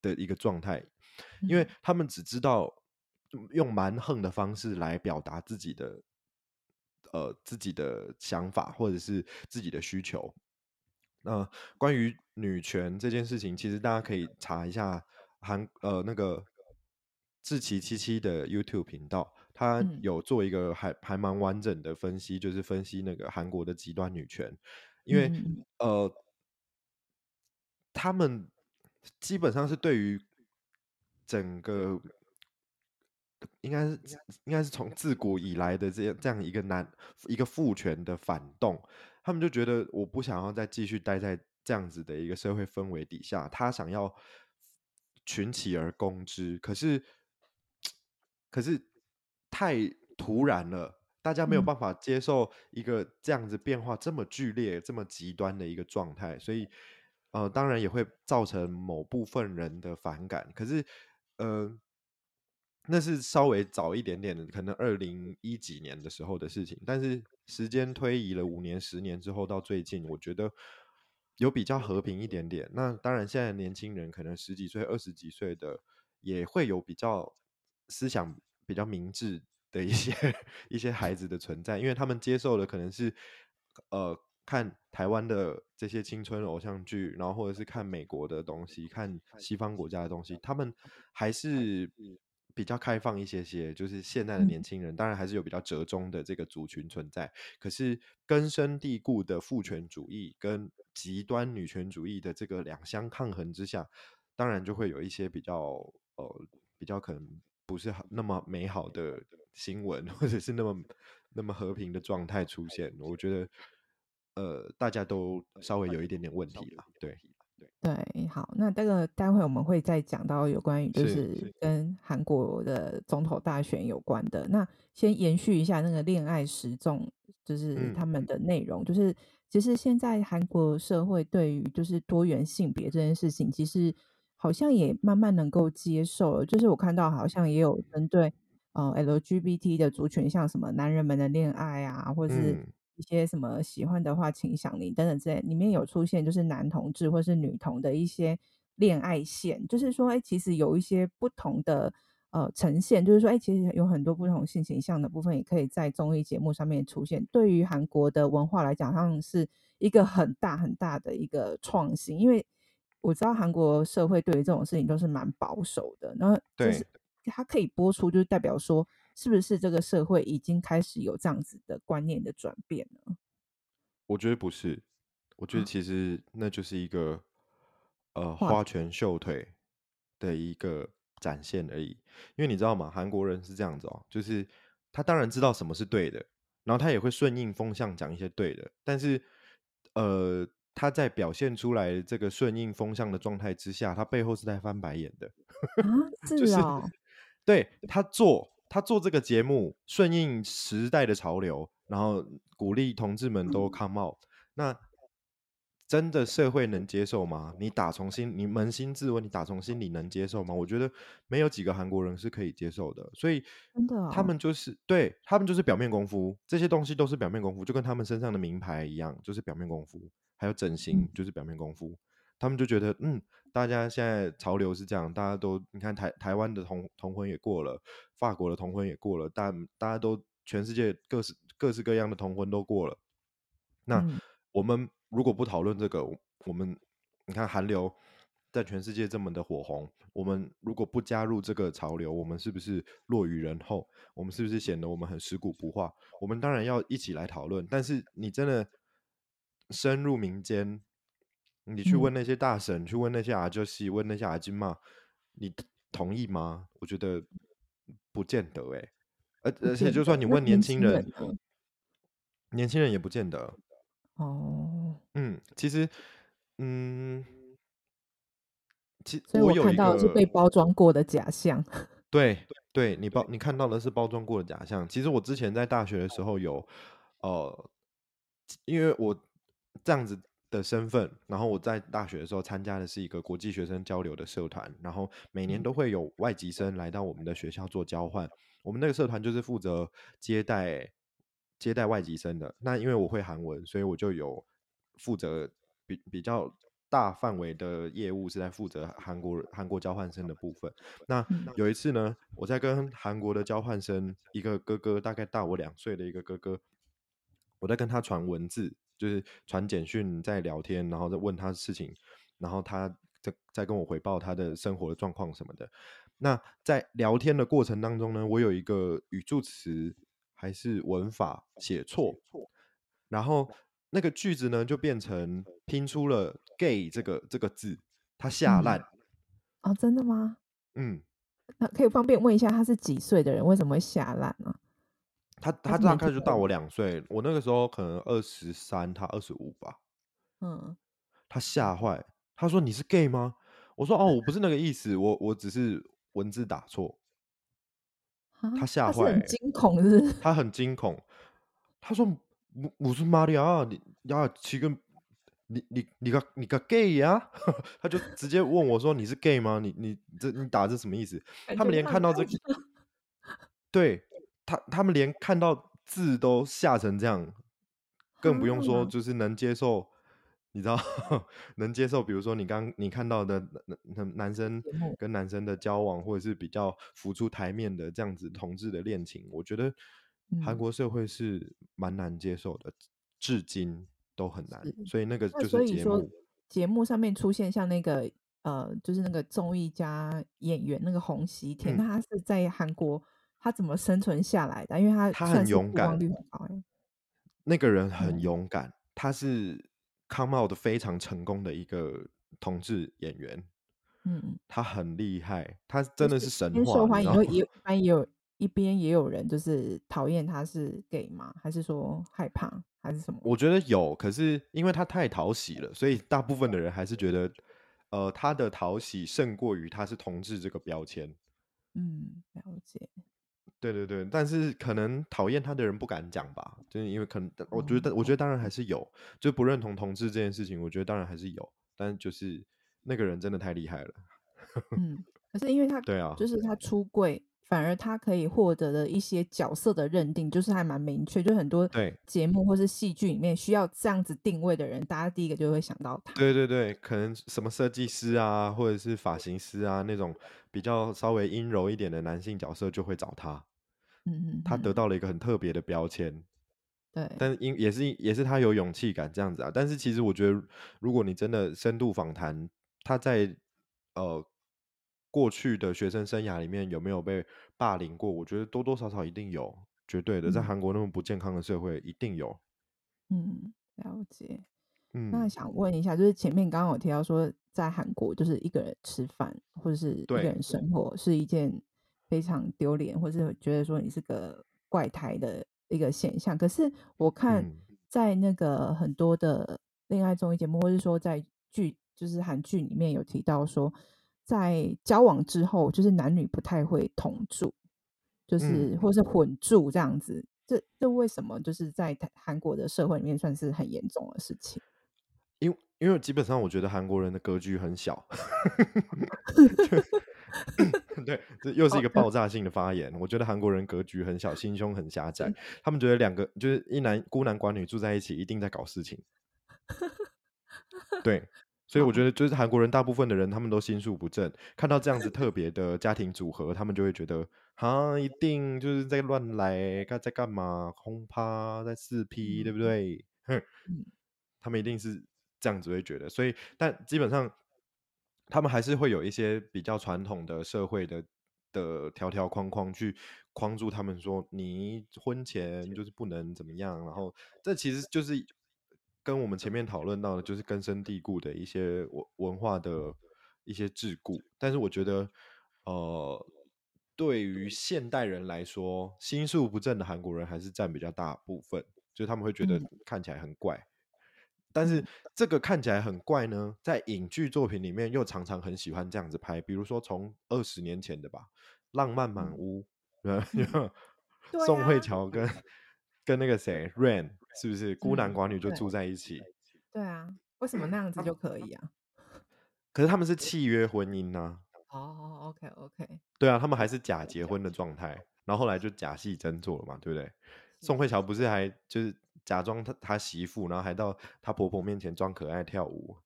的一个状态，因为他们只知道用蛮横的方式来表达自己的呃自己的想法或者是自己的需求。那、呃、关于女权这件事情，其实大家可以查一下韩呃那个志奇七七的 YouTube 频道。他有做一个还还蛮完整的分析，就是分析那个韩国的极端女权，因为、嗯、呃，他们基本上是对于整个应该是应该是从自古以来的这样这样一个男一个父权的反动，他们就觉得我不想要再继续待在这样子的一个社会氛围底下，他想要群起而攻之，可是 [TSK] 可是太突然了，大家没有办法接受一个这样子变化这么剧烈、这么极端的一个状态，所以呃，当然也会造成某部分人的反感。可是呃。那是稍微早一点点的，可能二零一几年的时候的事情。但是时间推移了五年、十年之后，到最近，我觉得有比较和平一点点。那当然，现在年轻人可能十几岁、二十几岁的，也会有比较思想比较明智的一些 [LAUGHS] 一些孩子的存在，因为他们接受的可能是呃看台湾的这些青春偶像剧，然后或者是看美国的东西、看西方国家的东西，他们还是。比较开放一些些，就是现在的年轻人，当然还是有比较折中的这个族群存在。可是根深蒂固的父权主义跟极端女权主义的这个两相抗衡之下，当然就会有一些比较呃比较可能不是那么美好的新闻，或者是那么那么和平的状态出现。我觉得呃大家都稍微有一点点问题了，对。对，好，那这个待会我们会再讲到有关于就是跟韩国的总统大选有关的。那先延续一下那个恋爱时钟，就是他们的内容，嗯、就是其实现在韩国社会对于就是多元性别这件事情，其实好像也慢慢能够接受了。就是我看到好像也有针对呃 LGBT 的族群，像什么男人们的恋爱啊，或者是。嗯一些什么喜欢的话，请响铃等等之类，里面有出现就是男同志或是女同的一些恋爱线，就是说，哎，其实有一些不同的呃呈现，就是说，哎，其实有很多不同性形象的部分，也可以在综艺节目上面出现。对于韩国的文化来讲，好像是一个很大很大的一个创新，因为我知道韩国社会对于这种事情都是蛮保守的，然后就是它可以播出，就是代表说。是不是这个社会已经开始有这样子的观念的转变呢？我觉得不是，我觉得其实那就是一个、啊、呃花拳绣腿的一个展现而已。因为你知道吗？韩国人是这样子哦，就是他当然知道什么是对的，然后他也会顺应风向讲一些对的，但是呃他在表现出来这个顺应风向的状态之下，他背后是在翻白眼的啊，是啊、哦，就是、[LAUGHS] 对他做。他做这个节目，顺应时代的潮流，然后鼓励同志们都 come out。那真的社会能接受吗？你打从心，你扪心自问，你打从心里能接受吗？我觉得没有几个韩国人是可以接受的。所以，他们就是对他们就是表面功夫，这些东西都是表面功夫，就跟他们身上的名牌一样，就是表面功夫。还有整形，就是表面功夫。他们就觉得，嗯，大家现在潮流是这样，大家都你看台台湾的同同婚也过了，法国的同婚也过了，但大家都全世界各式各式各样的同婚都过了。那我们如果不讨论这个，我们你看韩流在全世界这么的火红，我们如果不加入这个潮流，我们是不是落于人后？我们是不是显得我们很食古不化？我们当然要一起来讨论。但是你真的深入民间。你去问那些大神，嗯、去问那些阿舅西，问那些阿金嘛，你同意吗？我觉得不见得哎、欸，而而且就算你问年轻人，年轻人，也不见得。哦，嗯，其实，嗯，其实我看到的是被包装过的假象。[LAUGHS] 对，对你包你看到的是包装过的假象。其实我之前在大学的时候有，呃，因为我这样子。的身份，然后我在大学的时候参加的是一个国际学生交流的社团，然后每年都会有外籍生来到我们的学校做交换。我们那个社团就是负责接待接待外籍生的。那因为我会韩文，所以我就有负责比比较大范围的业务，是在负责韩国韩国交换生的部分。那有一次呢，我在跟韩国的交换生一个哥哥，大概大我两岁的一个哥哥，我在跟他传文字。就是传简讯在聊天，然后再问他事情，然后他再再跟我回报他的生活的状况什么的。那在聊天的过程当中呢，我有一个语助词还是文法写错，然后那个句子呢就变成拼出了 “gay” 这个这个字，他下烂。哦，真的吗？嗯，那可以方便问一下他是几岁的人？为什么会下烂呢？他他大概就大我两岁，我那个时候可能二十三，他二十五吧。嗯，他吓坏，他说你是 gay 吗？我说哦，我不是那个意思，我我只是文字打错。他吓坏，很惊恐是是？他很惊恐。他说我我是玛利亚，你呀，七个。你你你个你个 gay 呀、啊？[LAUGHS] 他就直接问我说：“你是 gay 吗？你你这你打这什么意思？”他们连看到这个，[LAUGHS] 对他他们连看到字都吓成这样，更不用说就是能接受，你知道 [LAUGHS] 能接受，比如说你刚你看到的男男生跟男生的交往，或者是比较浮出台面的这样子同志的恋情，我觉得韩国社会是蛮难接受的，至今。都很难，所以那个就是节目。所以说，节目上面出现像那个呃，就是那个综艺加演员那个洪熙田，他是在韩国，他怎么生存下来的？因为他他很勇敢，率很高。那个人很勇敢，嗯、他是 come out 的非常成功的一个同志演员。嗯，他很厉害，他真的是神话。受欢迎，也一般也有一边也有人就是讨厌他是 gay 吗？还是说害怕？还是什么？我觉得有，可是因为他太讨喜了，所以大部分的人还是觉得，呃，他的讨喜胜过于他是同志这个标签。嗯，了解。对对对，但是可能讨厌他的人不敢讲吧，就是因为可能我觉得，我觉得当然还是有，就不认同同志这件事情，我觉得当然还是有，但就是那个人真的太厉害了。[LAUGHS] 嗯，可是因为他对啊，就是他出柜。反而他可以获得的一些角色的认定，就是还蛮明确，就很多对节目或是戏剧里面需要这样子定位的人，大家第一个就会想到他。对对对，可能什么设计师啊，或者是发型师啊，那种比较稍微阴柔一点的男性角色就会找他。嗯嗯，他得到了一个很特别的标签。对，但是因也是也是他有勇气感这样子啊。但是其实我觉得，如果你真的深度访谈，他在呃。过去的学生生涯里面有没有被霸凌过？我觉得多多少少一定有，绝对的。在韩国那么不健康的社会，一定有。嗯，了解。嗯，那想问一下，就是前面刚刚有提到说，在韩国就是一个人吃饭或者是一个人生活是一件非常丢脸，或是觉得说你是个怪胎的一个现象。可是我看在那个很多的恋爱综艺节目，或是说在剧，就是韩剧里面有提到说。在交往之后，就是男女不太会同住，就是、嗯、或是混住这样子。这这为什么？就是在韩国的社会里面算是很严重的事情。因为因为基本上，我觉得韩国人的格局很小。[LAUGHS] [LAUGHS] 对，这又是一个爆炸性的发言。我觉得韩国人格局很小，心胸很狭窄。他们觉得两个就是一男孤男寡女住在一起，一定在搞事情。对。所以我觉得，就是韩国人大部分的人，他们都心术不正。看到这样子特别的家庭组合，他们就会觉得，啊，一定就是在乱来，在干嘛？轰趴在四 P，对不对？哼，他们一定是这样子会觉得。所以，但基本上，他们还是会有一些比较传统的社会的的条条框框去框住他们，说你婚前就是不能怎么样。然后，这其实就是。跟我们前面讨论到的，就是根深蒂固的一些文文化的一些桎梏。但是我觉得，呃，对于现代人来说，心术不正的韩国人还是占比较大部分，就是他们会觉得看起来很怪。但是这个看起来很怪呢，在影剧作品里面又常常很喜欢这样子拍，比如说从二十年前的吧，《浪漫满屋》，[LAUGHS] 宋慧乔跟。跟那个谁，Rain 是不是孤男寡女就住在一起？对，对啊，为什么那样子就可以啊？[LAUGHS] 可是他们是契约婚姻呢、啊？哦、oh,，OK OK。对啊，他们还是假结婚的状态，然后后来就假戏真做了嘛，对不对？宋慧乔不是还就是假装他他媳妇，然后还到他婆婆面前装可爱跳舞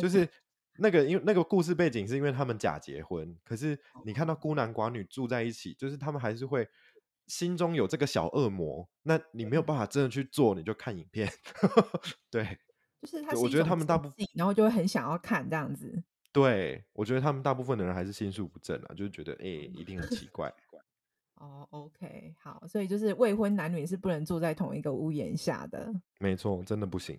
就是。那个因为那个故事背景是因为他们假结婚，可是你看到孤男寡女住在一起，就是他们还是会心中有这个小恶魔。那你没有办法真的去做，你就看影片。[LAUGHS] 对，就是他，我觉得他们大部分，然后就会很想要看这样子。对，我觉得他们大部分的人还是心术不正啊，就是觉得哎、欸，一定很奇怪。哦，OK，好，所以就是未婚男女是不能住在同一个屋檐下的。没错，真的不行。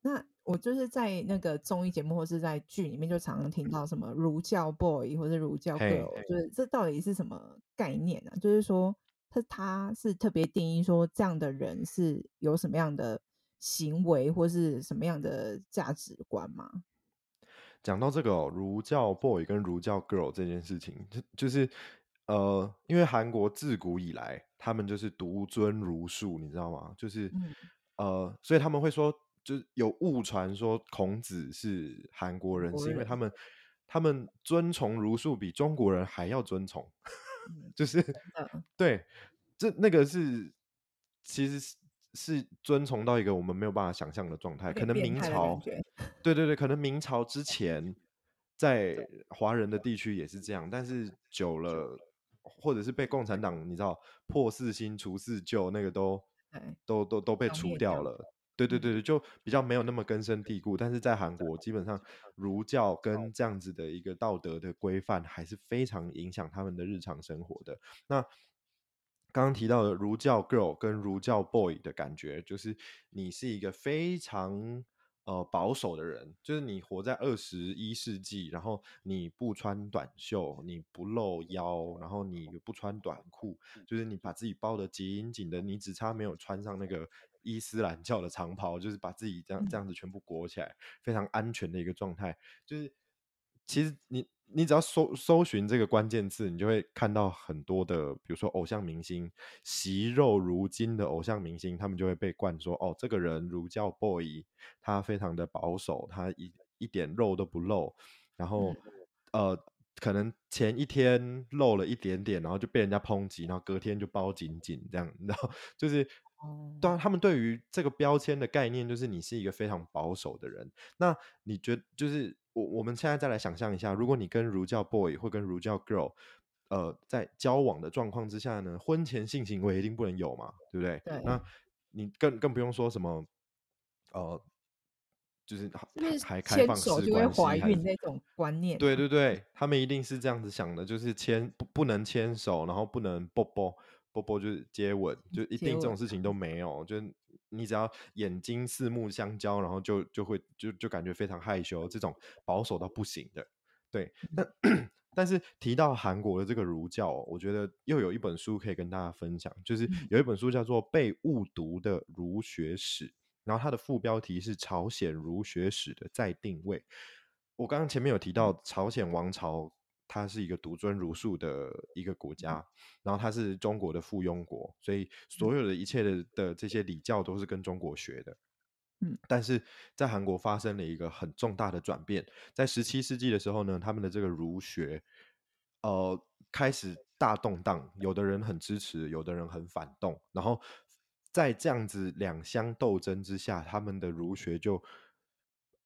那我就是在那个综艺节目或是在剧里面，就常常听到什么儒教 boy 或者儒教 girl，就是这到底是什么概念呢、啊？就是说他他是特别定义说这样的人是有什么样的行为或是什么样的价值观吗？讲到这个哦，儒教 boy 跟儒教 girl 这件事情，就就是呃，因为韩国自古以来他们就是独尊儒术，你知道吗？就是、嗯、呃，所以他们会说，就是有误传说孔子是韩国人，是因为他们他们尊崇儒术比中国人还要尊崇，嗯、[LAUGHS] 就是对，这那个是其实是。是遵从到一个我们没有办法想象的状态，可能明朝，对对对，可能明朝之 [LAUGHS] 前，在华人的地区也是这样，但是久了，或者是被共产党，你知道破四新除四旧，那个都都都都被除掉了，对对对对，就比较没有那么根深蒂固。但是在韩国，基本上 [LAUGHS] 儒教跟。这样子的一个道德的规范，还是非常影响他们的日常生活的。那刚刚提到的儒教 girl 跟儒教 boy 的感觉，就是你是一个非常呃保守的人，就是你活在二十一世纪，然后你不穿短袖，你不露腰，然后你不穿短裤，就是你把自己包的紧紧的，你只差没有穿上那个伊斯兰教的长袍，就是把自己这样这样子全部裹起来，非常安全的一个状态，就是其实你。你只要搜搜寻这个关键字，你就会看到很多的，比如说偶像明星，惜肉如金的偶像明星，他们就会被灌说，哦，这个人儒教 boy，他非常的保守，他一一点肉都不露，然后呃，可能前一天露了一点点，然后就被人家抨击，然后隔天就包紧紧这样，然后 [LAUGHS] 就是，当然他们对于这个标签的概念，就是你是一个非常保守的人，那你觉得就是。我我们现在再来想象一下，如果你跟儒教 boy 或跟儒教 girl，呃，在交往的状况之下呢，婚前性行为一定不能有嘛，对不对？对。那你更更不用说什么，呃，就是还开放式关系，就会怀孕那种观念。对对对，他们一定是这样子想的，就是牵不不能牵手，然后不能啵啵啵啵，就是接吻，就一定这种事情都没有，就。你只要眼睛四目相交，然后就就会就就感觉非常害羞，这种保守到不行的，对。但 [CLEARS THROAT] 但是提到韩国的这个儒教，我觉得又有一本书可以跟大家分享，就是有一本书叫做《被误读的儒学史》，然后它的副标题是《朝鲜儒学史的再定位》。我刚刚前面有提到朝鲜王朝。它是一个独尊儒术的一个国家，然后它是中国的附庸国，所以所有的一切的的这些礼教都是跟中国学的。嗯，但是在韩国发生了一个很重大的转变，在十七世纪的时候呢，他们的这个儒学，呃，开始大动荡，有的人很支持，有的人很反动，然后在这样子两相斗争之下，他们的儒学就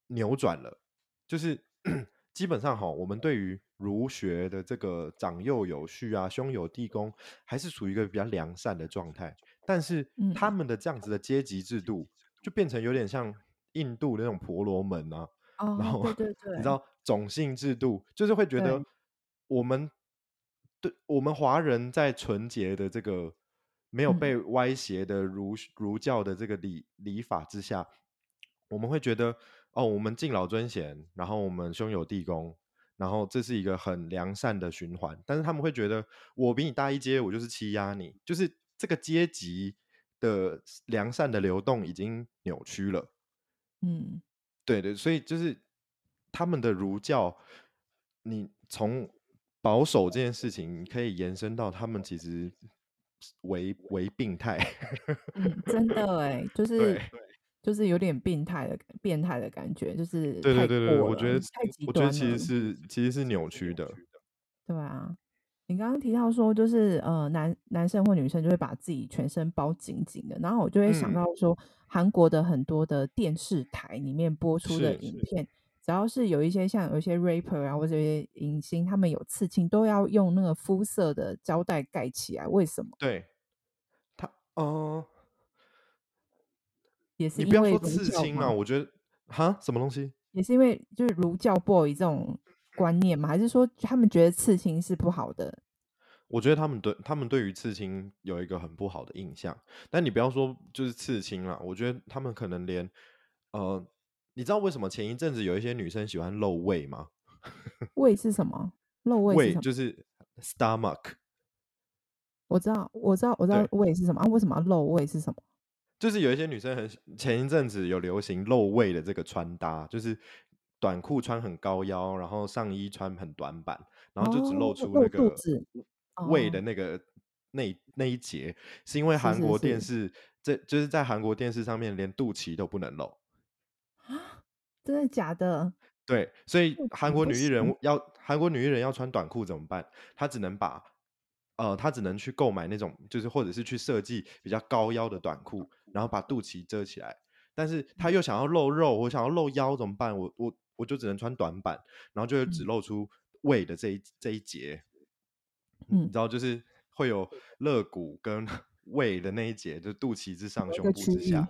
扭转了，就是。基本上哈，我们对于儒学的这个长幼有序啊，兄友弟恭，还是处于一个比较良善的状态。但是他们的这样子的阶级制度，就变成有点像印度那种婆罗门啊。哦，然后对对对，你知道种姓制度，就是会觉得我们对，对我们华人在纯洁的这个没有被歪斜的儒儒教的这个礼礼法之下，我们会觉得。哦，我们敬老尊贤，然后我们兄友弟恭，然后这是一个很良善的循环。但是他们会觉得，我比你大一阶，我就是欺压你，就是这个阶级的良善的流动已经扭曲了。嗯，对对，所以就是他们的儒教，你从保守这件事情，你可以延伸到他们其实为为病态。嗯，真的哎，[LAUGHS] 就是。就是有点病态的变态的感觉，就是对对对对，我觉得太极端。我觉得其实是其实是扭曲的。对啊，你刚刚提到说，就是呃，男男生或女生就会把自己全身包紧紧的，然后我就会想到说，韩、嗯、国的很多的电视台里面播出的影片，只要是有一些像有一些 rapper 啊或者一些影星，他们有刺青，都要用那个肤色的胶带盖起来，为什么？对，他嗯。呃也是因为你不要说刺青啊，我觉得哈，什么东西？也是因为就是儒教 boy 这种观念嘛？还是说他们觉得刺青是不好的？我觉得他们对他们对于刺青有一个很不好的印象。但你不要说就是刺青啦，我觉得他们可能连呃，你知道为什么前一阵子有一些女生喜欢露胃吗？胃是什么？露胃？胃就是 stomach。我知道，我知道，我知道胃是什么啊？为什么要露胃是什么？就是有一些女生很前一阵子有流行露胃的这个穿搭，就是短裤穿很高腰，然后上衣穿很短版，然后就只露出那个胃的那个那那一节，是因为韩国电视这就是在韩国电视上面连肚脐都不能露啊？真的假的？对，所以韩国女艺人要韩国女艺人要穿短裤怎么办？她只能把呃，他只能去购买那种，就是或者是去设计比较高腰的短裤，然后把肚脐遮起来。但是他又想要露肉，我想要露腰怎么办？我我我就只能穿短版，然后就会只露出胃的这一这一节。嗯，你知道，就是会有肋骨跟 [LAUGHS] 胃的那一节，就是肚脐之上、胸部之下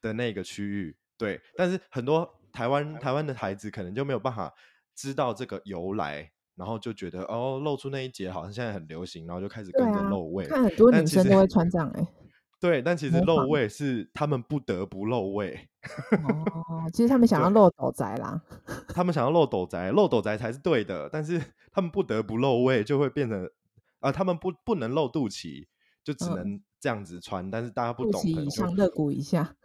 的那个区域。对，但是很多。台湾台湾的孩子可能就没有办法知道这个由来，然后就觉得哦，露出那一截好像现在很流行，然后就开始跟着露胃。啊、看很多女生都会穿这样哎、欸。对，但其实露胃是他们不得不露胃。哦，其实他们想要露斗宅啦。[LAUGHS] 他们想要露斗宅，露斗宅才是对的，但是他们不得不露胃，就会变成啊、呃，他们不不能露肚脐，就只能这样子穿。嗯、但是大家不懂，肚脐以上，肋骨以下。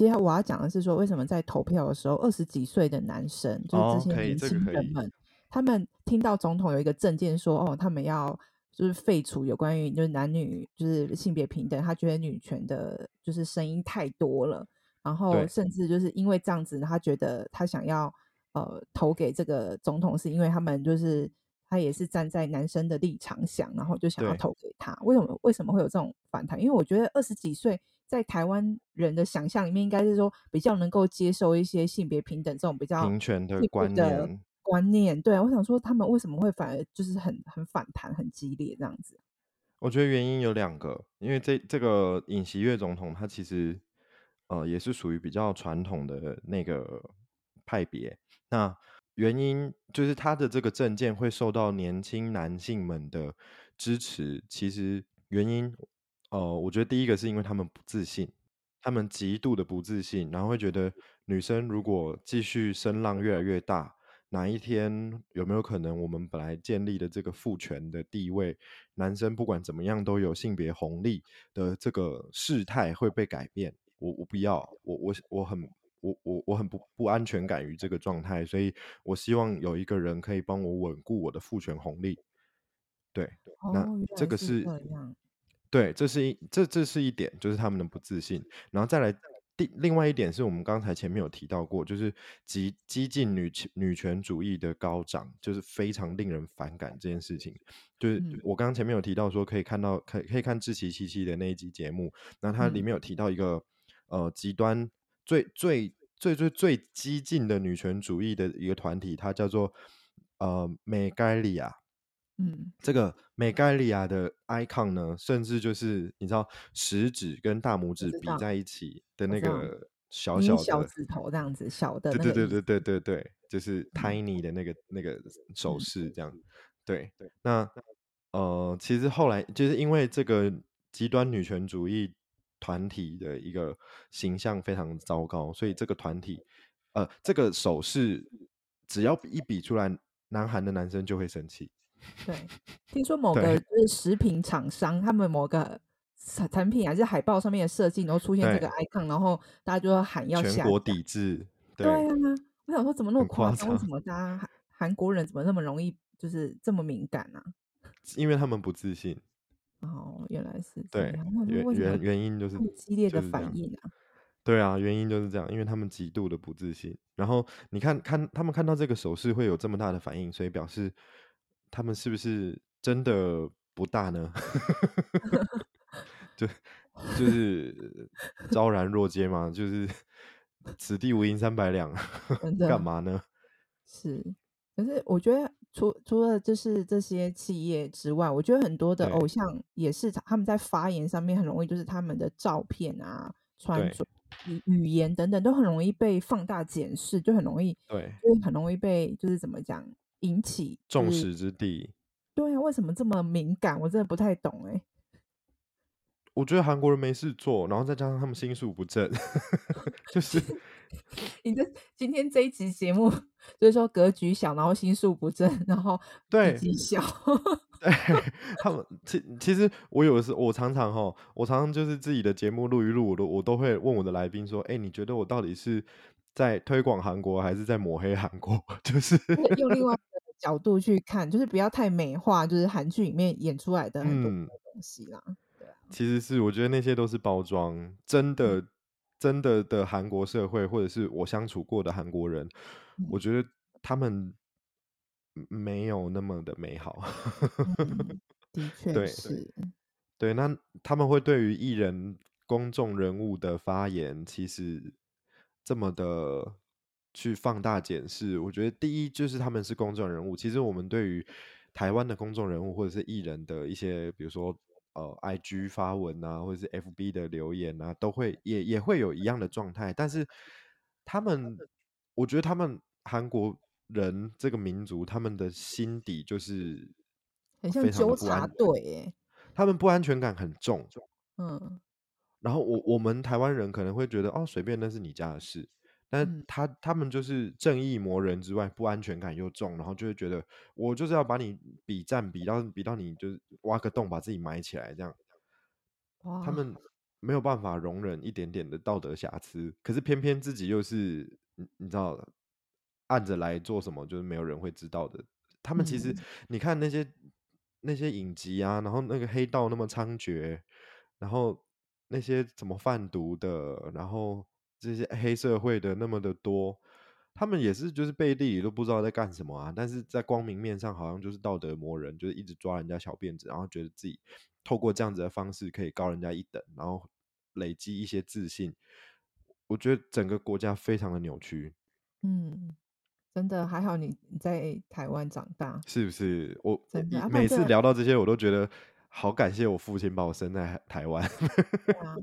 接下来我要讲的是说，为什么在投票的时候，二十几岁的男生，就是这些年轻人们，他们听到总统有一个政见说，哦，他们要就是废除有关于就是男女就是性别平等，他觉得女权的就是声音太多了，然后甚至就是因为这样子，他觉得他想要呃投给这个总统，是因为他们就是他也是站在男生的立场想，然后就想要投给他。为什么为什么会有这种反弹？因为我觉得二十几岁。在台湾人的想象里面，应该是说比较能够接受一些性别平等这种比较平权的观念。观念对，我想说他们为什么会反而就是很很反弹、很激烈这样子？我觉得原因有两个，因为这这个尹锡悦总统他其实呃也是属于比较传统的那个派别。那原因就是他的这个政见会受到年轻男性们的支持，其实原因。哦、呃，我觉得第一个是因为他们不自信，他们极度的不自信，然后会觉得女生如果继续声浪越来越大，哪一天有没有可能我们本来建立的这个父权的地位，男生不管怎么样都有性别红利的这个事态会被改变？我我不要，我我我很我我我很不不安全感于这个状态，所以我希望有一个人可以帮我稳固我的父权红利。对，哦、那这个是。对，这是一这这是一点，就是他们的不自信。然后再来第另外一点是我们刚才前面有提到过，就是激激进女女权主义的高涨，就是非常令人反感这件事情。就是我刚刚前面有提到说，可以看到可以可以看志祺七七的那一集节目，那它里面有提到一个、嗯、呃极端最最最最最激进的女权主义的一个团体，它叫做呃美盖利亚。嗯，这个美盖利亚的 icon 呢，甚至就是你知道食指跟大拇指比在一起的那个小小的小指头这样子小的，对对对对对对对，就是 tiny 的那个、嗯、那个手。势这样。对对，那呃，其实后来就是因为这个极端女权主义团体的一个形象非常糟糕，所以这个团体呃，这个手势只要一比出来，南韩的男生就会生气。对，听说某个就是食品厂商，他们某个产品还是海报上面的设计，然后出现这个 icon，然后大家就会喊要下全国抵制。对，对啊，我想说怎么那么夸张？为什么大家韩国人怎么那么容易就是这么敏感呢、啊？因为他们不自信。哦，原来是对，原原原因就是激烈的反应啊。对啊，原因就是这样，因为他们极度的不自信。然后你看看他们看到这个手势会有这么大的反应，所以表示。他们是不是真的不大呢？[LAUGHS] 就就 [LAUGHS] 是昭然若揭嘛，就是此地无银三百两，[LAUGHS] 干嘛呢？是，可是我觉得除除了就是这些企业之外，我觉得很多的偶像也是他们在发言上面很容易，就是他们的照片啊、穿着、语语言等等都很容易被放大检视，就很容易对，就很容易被就是怎么讲？引起众矢之的，对啊，为什么这么敏感？我真的不太懂哎。我觉得韩国人没事做，然后再加上他们心术不正，[LAUGHS] 就是 [LAUGHS] 你这今天这一集节目就是说格局小，然后心术不正，然后对体积小。对他们，其其实我有的时候，我常常哈，我常常就是自己的节目录一录，我都我都会问我的来宾说，哎，你觉得我到底是在推广韩国，还是在抹黑韩国？[LAUGHS] 就是用另外一个角度去看，就是不要太美化，就是韩剧里面演出来的很多东西啦。嗯、对啊，其实是我觉得那些都是包装，真的、嗯、真的的韩国社会，或者是我相处过的韩国人，嗯、我觉得他们。没有那么的美好，嗯、[LAUGHS] 的确是对。对，那他们会对于艺人、公众人物的发言，其实这么的去放大检视。我觉得第一就是他们是公众人物，其实我们对于台湾的公众人物或者是艺人的一些，比如说呃，IG 发文啊，或者是 FB 的留言啊，都会也也会有一样的状态。但是他们，我觉得他们韩国。人这个民族，他们的心底就是很像纠察队，他们不安全感很重。嗯，然后我我们台湾人可能会觉得哦，随便那是你家的事，但他他们就是正义魔人之外，不安全感又重，然后就会觉得我就是要把你比战比到比到你就是挖个洞把自己埋起来这样。他们没有办法容忍一点点的道德瑕疵，可是偏偏自己又是你你知道的。按着来做什么，就是没有人会知道的。他们其实，你看那些那些影集啊，然后那个黑道那么猖獗，然后那些怎么贩毒的，然后这些黑社会的那么的多，他们也是就是背地里都不知道在干什么啊。但是在光明面上，好像就是道德磨人，就是一直抓人家小辫子，然后觉得自己透过这样子的方式可以高人家一等，然后累积一些自信。我觉得整个国家非常的扭曲。嗯。真的还好，你你在台湾长大，是不是？我每次聊到这些，我都觉得好感谢我父亲把我生在台湾。[LAUGHS] 对啊，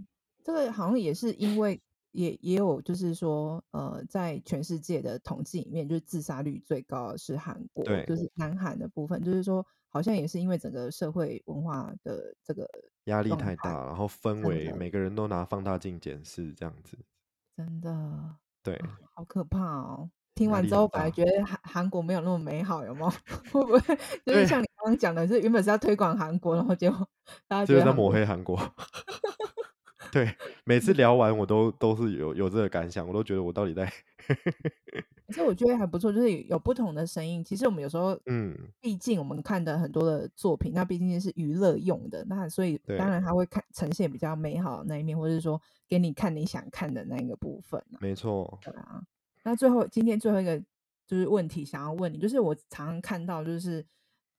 这个好像也是因为也也有，就是说，呃，在全世界的统计里面，就是自杀率最高的是韩国，对，就是南韩的部分，就是说，好像也是因为整个社会文化的这个压力太大，然后氛围每个人都拿放大镜检视这样子，真的，对，啊，好可怕哦。[LAUGHS] 听完之后，本来觉得韩韩国没有那么美好，有吗？[LAUGHS] 会不会就是像你刚刚讲的，是原本是要推广韩国，然后结果大家觉得在抹黑韩国。[LAUGHS] 对，每次聊完我都都是有有这个感想，我都觉得我到底在。其实我觉得还不错，就是有不同的声音。其实我们有时候，[LAUGHS] 嗯，毕竟我们看的很多的作品，那毕竟是娱乐用的，那所以当然它会看呈现比较美好的那一面，或者是说给你看你想看的那一个部分。没错，对啊。那最后，今天最后一个就是问题，想要问你，就是我常常看到，就是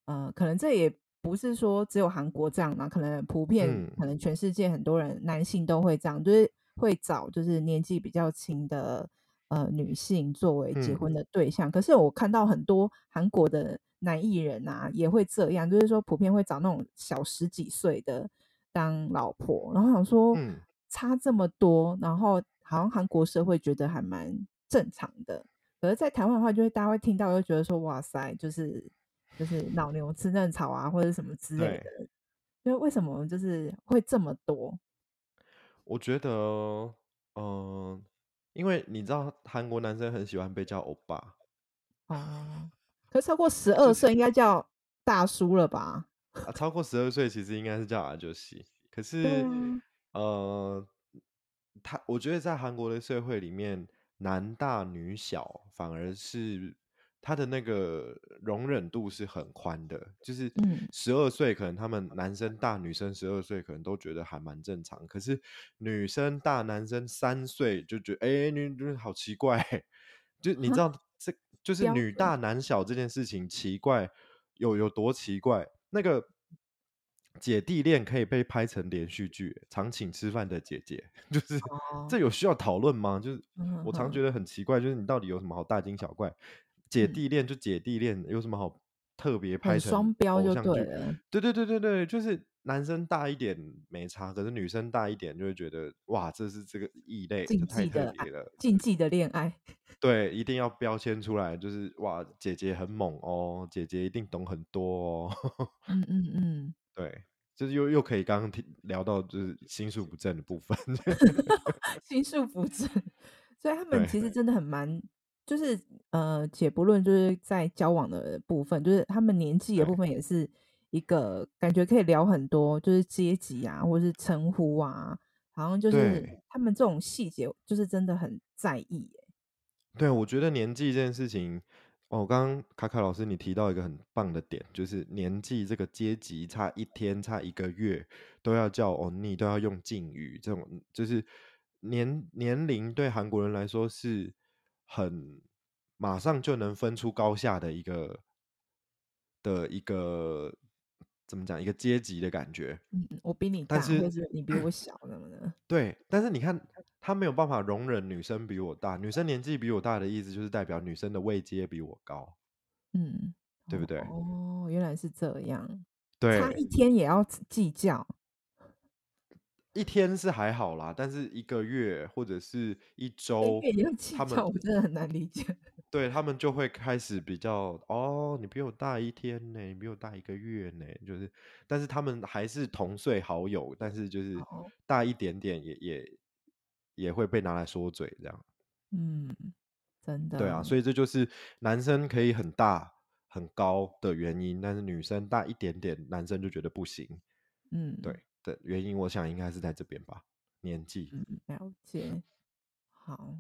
呃，可能这也不是说只有韩国这样嘛，可能普遍，可能全世界很多人男性都会这样，就是会找就是年纪比较轻的呃女性作为结婚的对象。可是我看到很多韩国的男艺人啊，也会这样，就是说普遍会找那种小十几岁的当老婆，然后想说差这么多，然后好像韩国社会觉得还蛮。正常的，可是，在台湾的话，就会大家会听到，就觉得说，哇塞，就是就是老牛吃嫩草啊，或者什么之类的。因为为什么就是会这么多？我觉得，嗯、呃，因为你知道，韩国男生很喜欢被叫欧巴。哦，可是超过十二岁应该叫大叔了吧？[LAUGHS] 啊，超过十二岁其实应该是叫阿舅西。可是，啊、呃，他我觉得在韩国的社会里面。男大女小，反而是他的那个容忍度是很宽的，就是十二岁可能他们男生大，女生十二岁可能都觉得还蛮正常，可是女生大男生三岁就觉得哎、欸，女女好奇怪，就你知 [LAUGHS] 道这就是女大男小这件事情奇怪有有多奇怪，那个。姐弟恋可以被拍成连续剧，常请吃饭的姐姐，就是、oh. 这有需要讨论吗？就是我常觉得很奇怪，就是你到底有什么好大惊小怪？姐弟恋就姐弟恋，有什么好特别拍成双标就对了。对对对对对，就是男生大一点没差，可是女生大一点就会觉得哇，这是这个异类，这太特别了。禁忌的恋爱，[LAUGHS] 对，一定要标签出来，就是哇，姐姐很猛哦，姐姐一定懂很多哦。[LAUGHS] 嗯嗯嗯。对，就是又又可以刚刚听聊到就是心术不正的部分，[LAUGHS] 心术不正，所以他们其实真的很蛮，就是呃，且不论就是在交往的部分，就是他们年纪的部分，也是一个感觉可以聊很多，就是阶级啊，或者是称呼啊，好像就是他们这种细节，就是真的很在意。对，我觉得年纪这件事情，哦，刚刚卡卡老师你提到一个很棒的点，就是年纪这个阶级差一天、差一个月都要叫欧尼，都要用敬语，这种就是年年龄对韩国人来说是。很马上就能分出高下的一个的一个怎么讲一个阶级的感觉。嗯，我比你大，但是，是你比我小，怎么的？对，但是你看他没有办法容忍女生比我大，女生年纪比我大的意思就是代表女生的位阶比我高。嗯，对不对？哦，原来是这样。对，差一天也要计较。一天是还好啦，但是一个月或者是一周，他们我真的很难理解。对，他们就会开始比较哦，你比我大一天呢，你比我大一个月呢，就是，但是他们还是同岁好友，但是就是大一点点也也也会被拿来说嘴这样。嗯，真的。对啊，所以这就是男生可以很大很高的原因，但是女生大一点点，男生就觉得不行。嗯，对。的原因，我想应该是在这边吧，年纪。嗯，了解。好，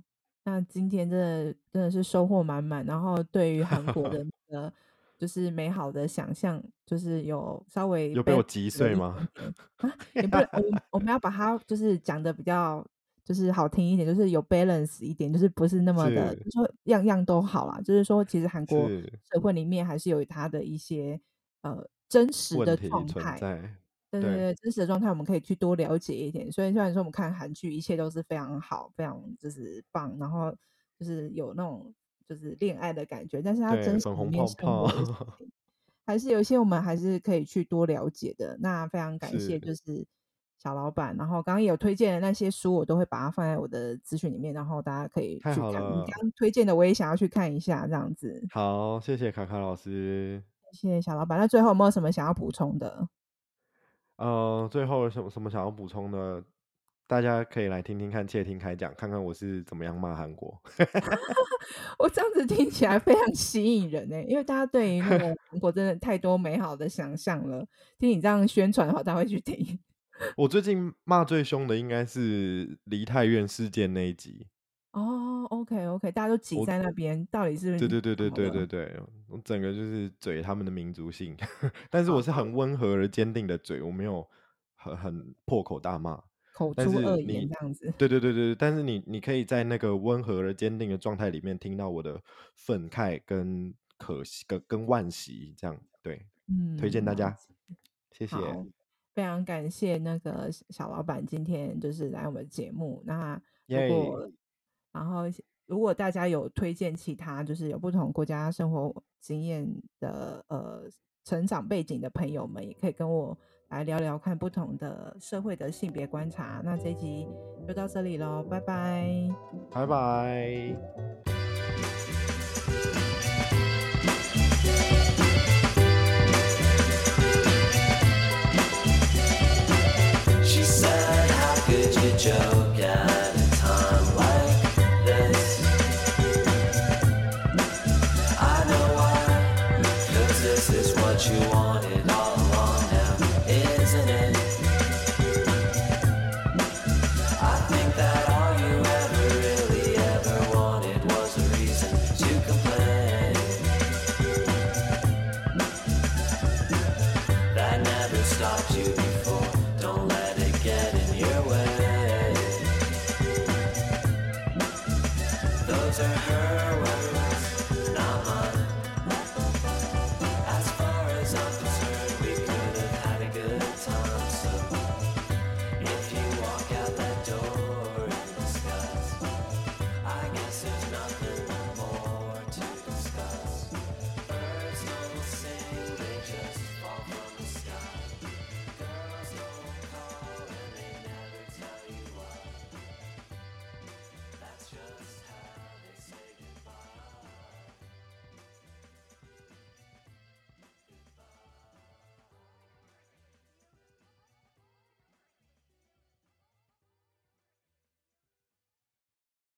那今天真的真的是收获满满，然后对于韩国的 [LAUGHS] 那个就是美好的想象，就是有稍微有被我击碎吗？啊，也不，我我们要把它就是讲的比较就是好听一点，就是有 balance 一点，就是不是那么的，就是说样样都好啦。就是说，其实韩国社会里面还是有它的一些呃真实的状态。对对对，真实的状态我们可以去多了解一点。所以虽然说我们看韩剧，一切都是非常好，非常就是棒，然后就是有那种就是恋爱的感觉，但是它真实里面生活的泡泡还是有一些我们还是可以去多了解的。那非常 [LAUGHS] 感谢，就是小老板。然后刚刚也有推荐的那些书，我都会把它放在我的资讯里面，然后大家可以去看。刚推荐的我也想要去看一下，这样子。好，谢谢卡卡老师，谢谢小老板。那最后有没有什么想要补充的？呃，最后有什么什么想要补充的？大家可以来听听看，窃听开讲，看看我是怎么样骂韩国。[LAUGHS] 我这样子听起来非常吸引人呢，因为大家对于那个 [LAUGHS] 韩国真的太多美好的想象了。听你这样宣传的话，大家会去听。我最近骂最凶的应该是梨泰院事件那一集。哦、oh，OK OK，大家都挤在那边，到底是不是？对对对对对对对，我整个就是嘴他们的民族性，[LAUGHS] 但是我是很温和而坚定的嘴，我没有很很破口大骂，口出恶言这样子。对对对对，但是你你可以在那个温和而坚定的状态里面听到我的愤慨跟可惜跟跟惋惜这样，对，嗯，推荐大家，谢谢，非常感谢那个小老板今天就是来我们节目，那如果。然后，如果大家有推荐其他就是有不同国家生活经验的呃成长背景的朋友们，也可以跟我来聊聊看不同的社会的性别观察。那这一集就到这里喽，拜拜，拜拜。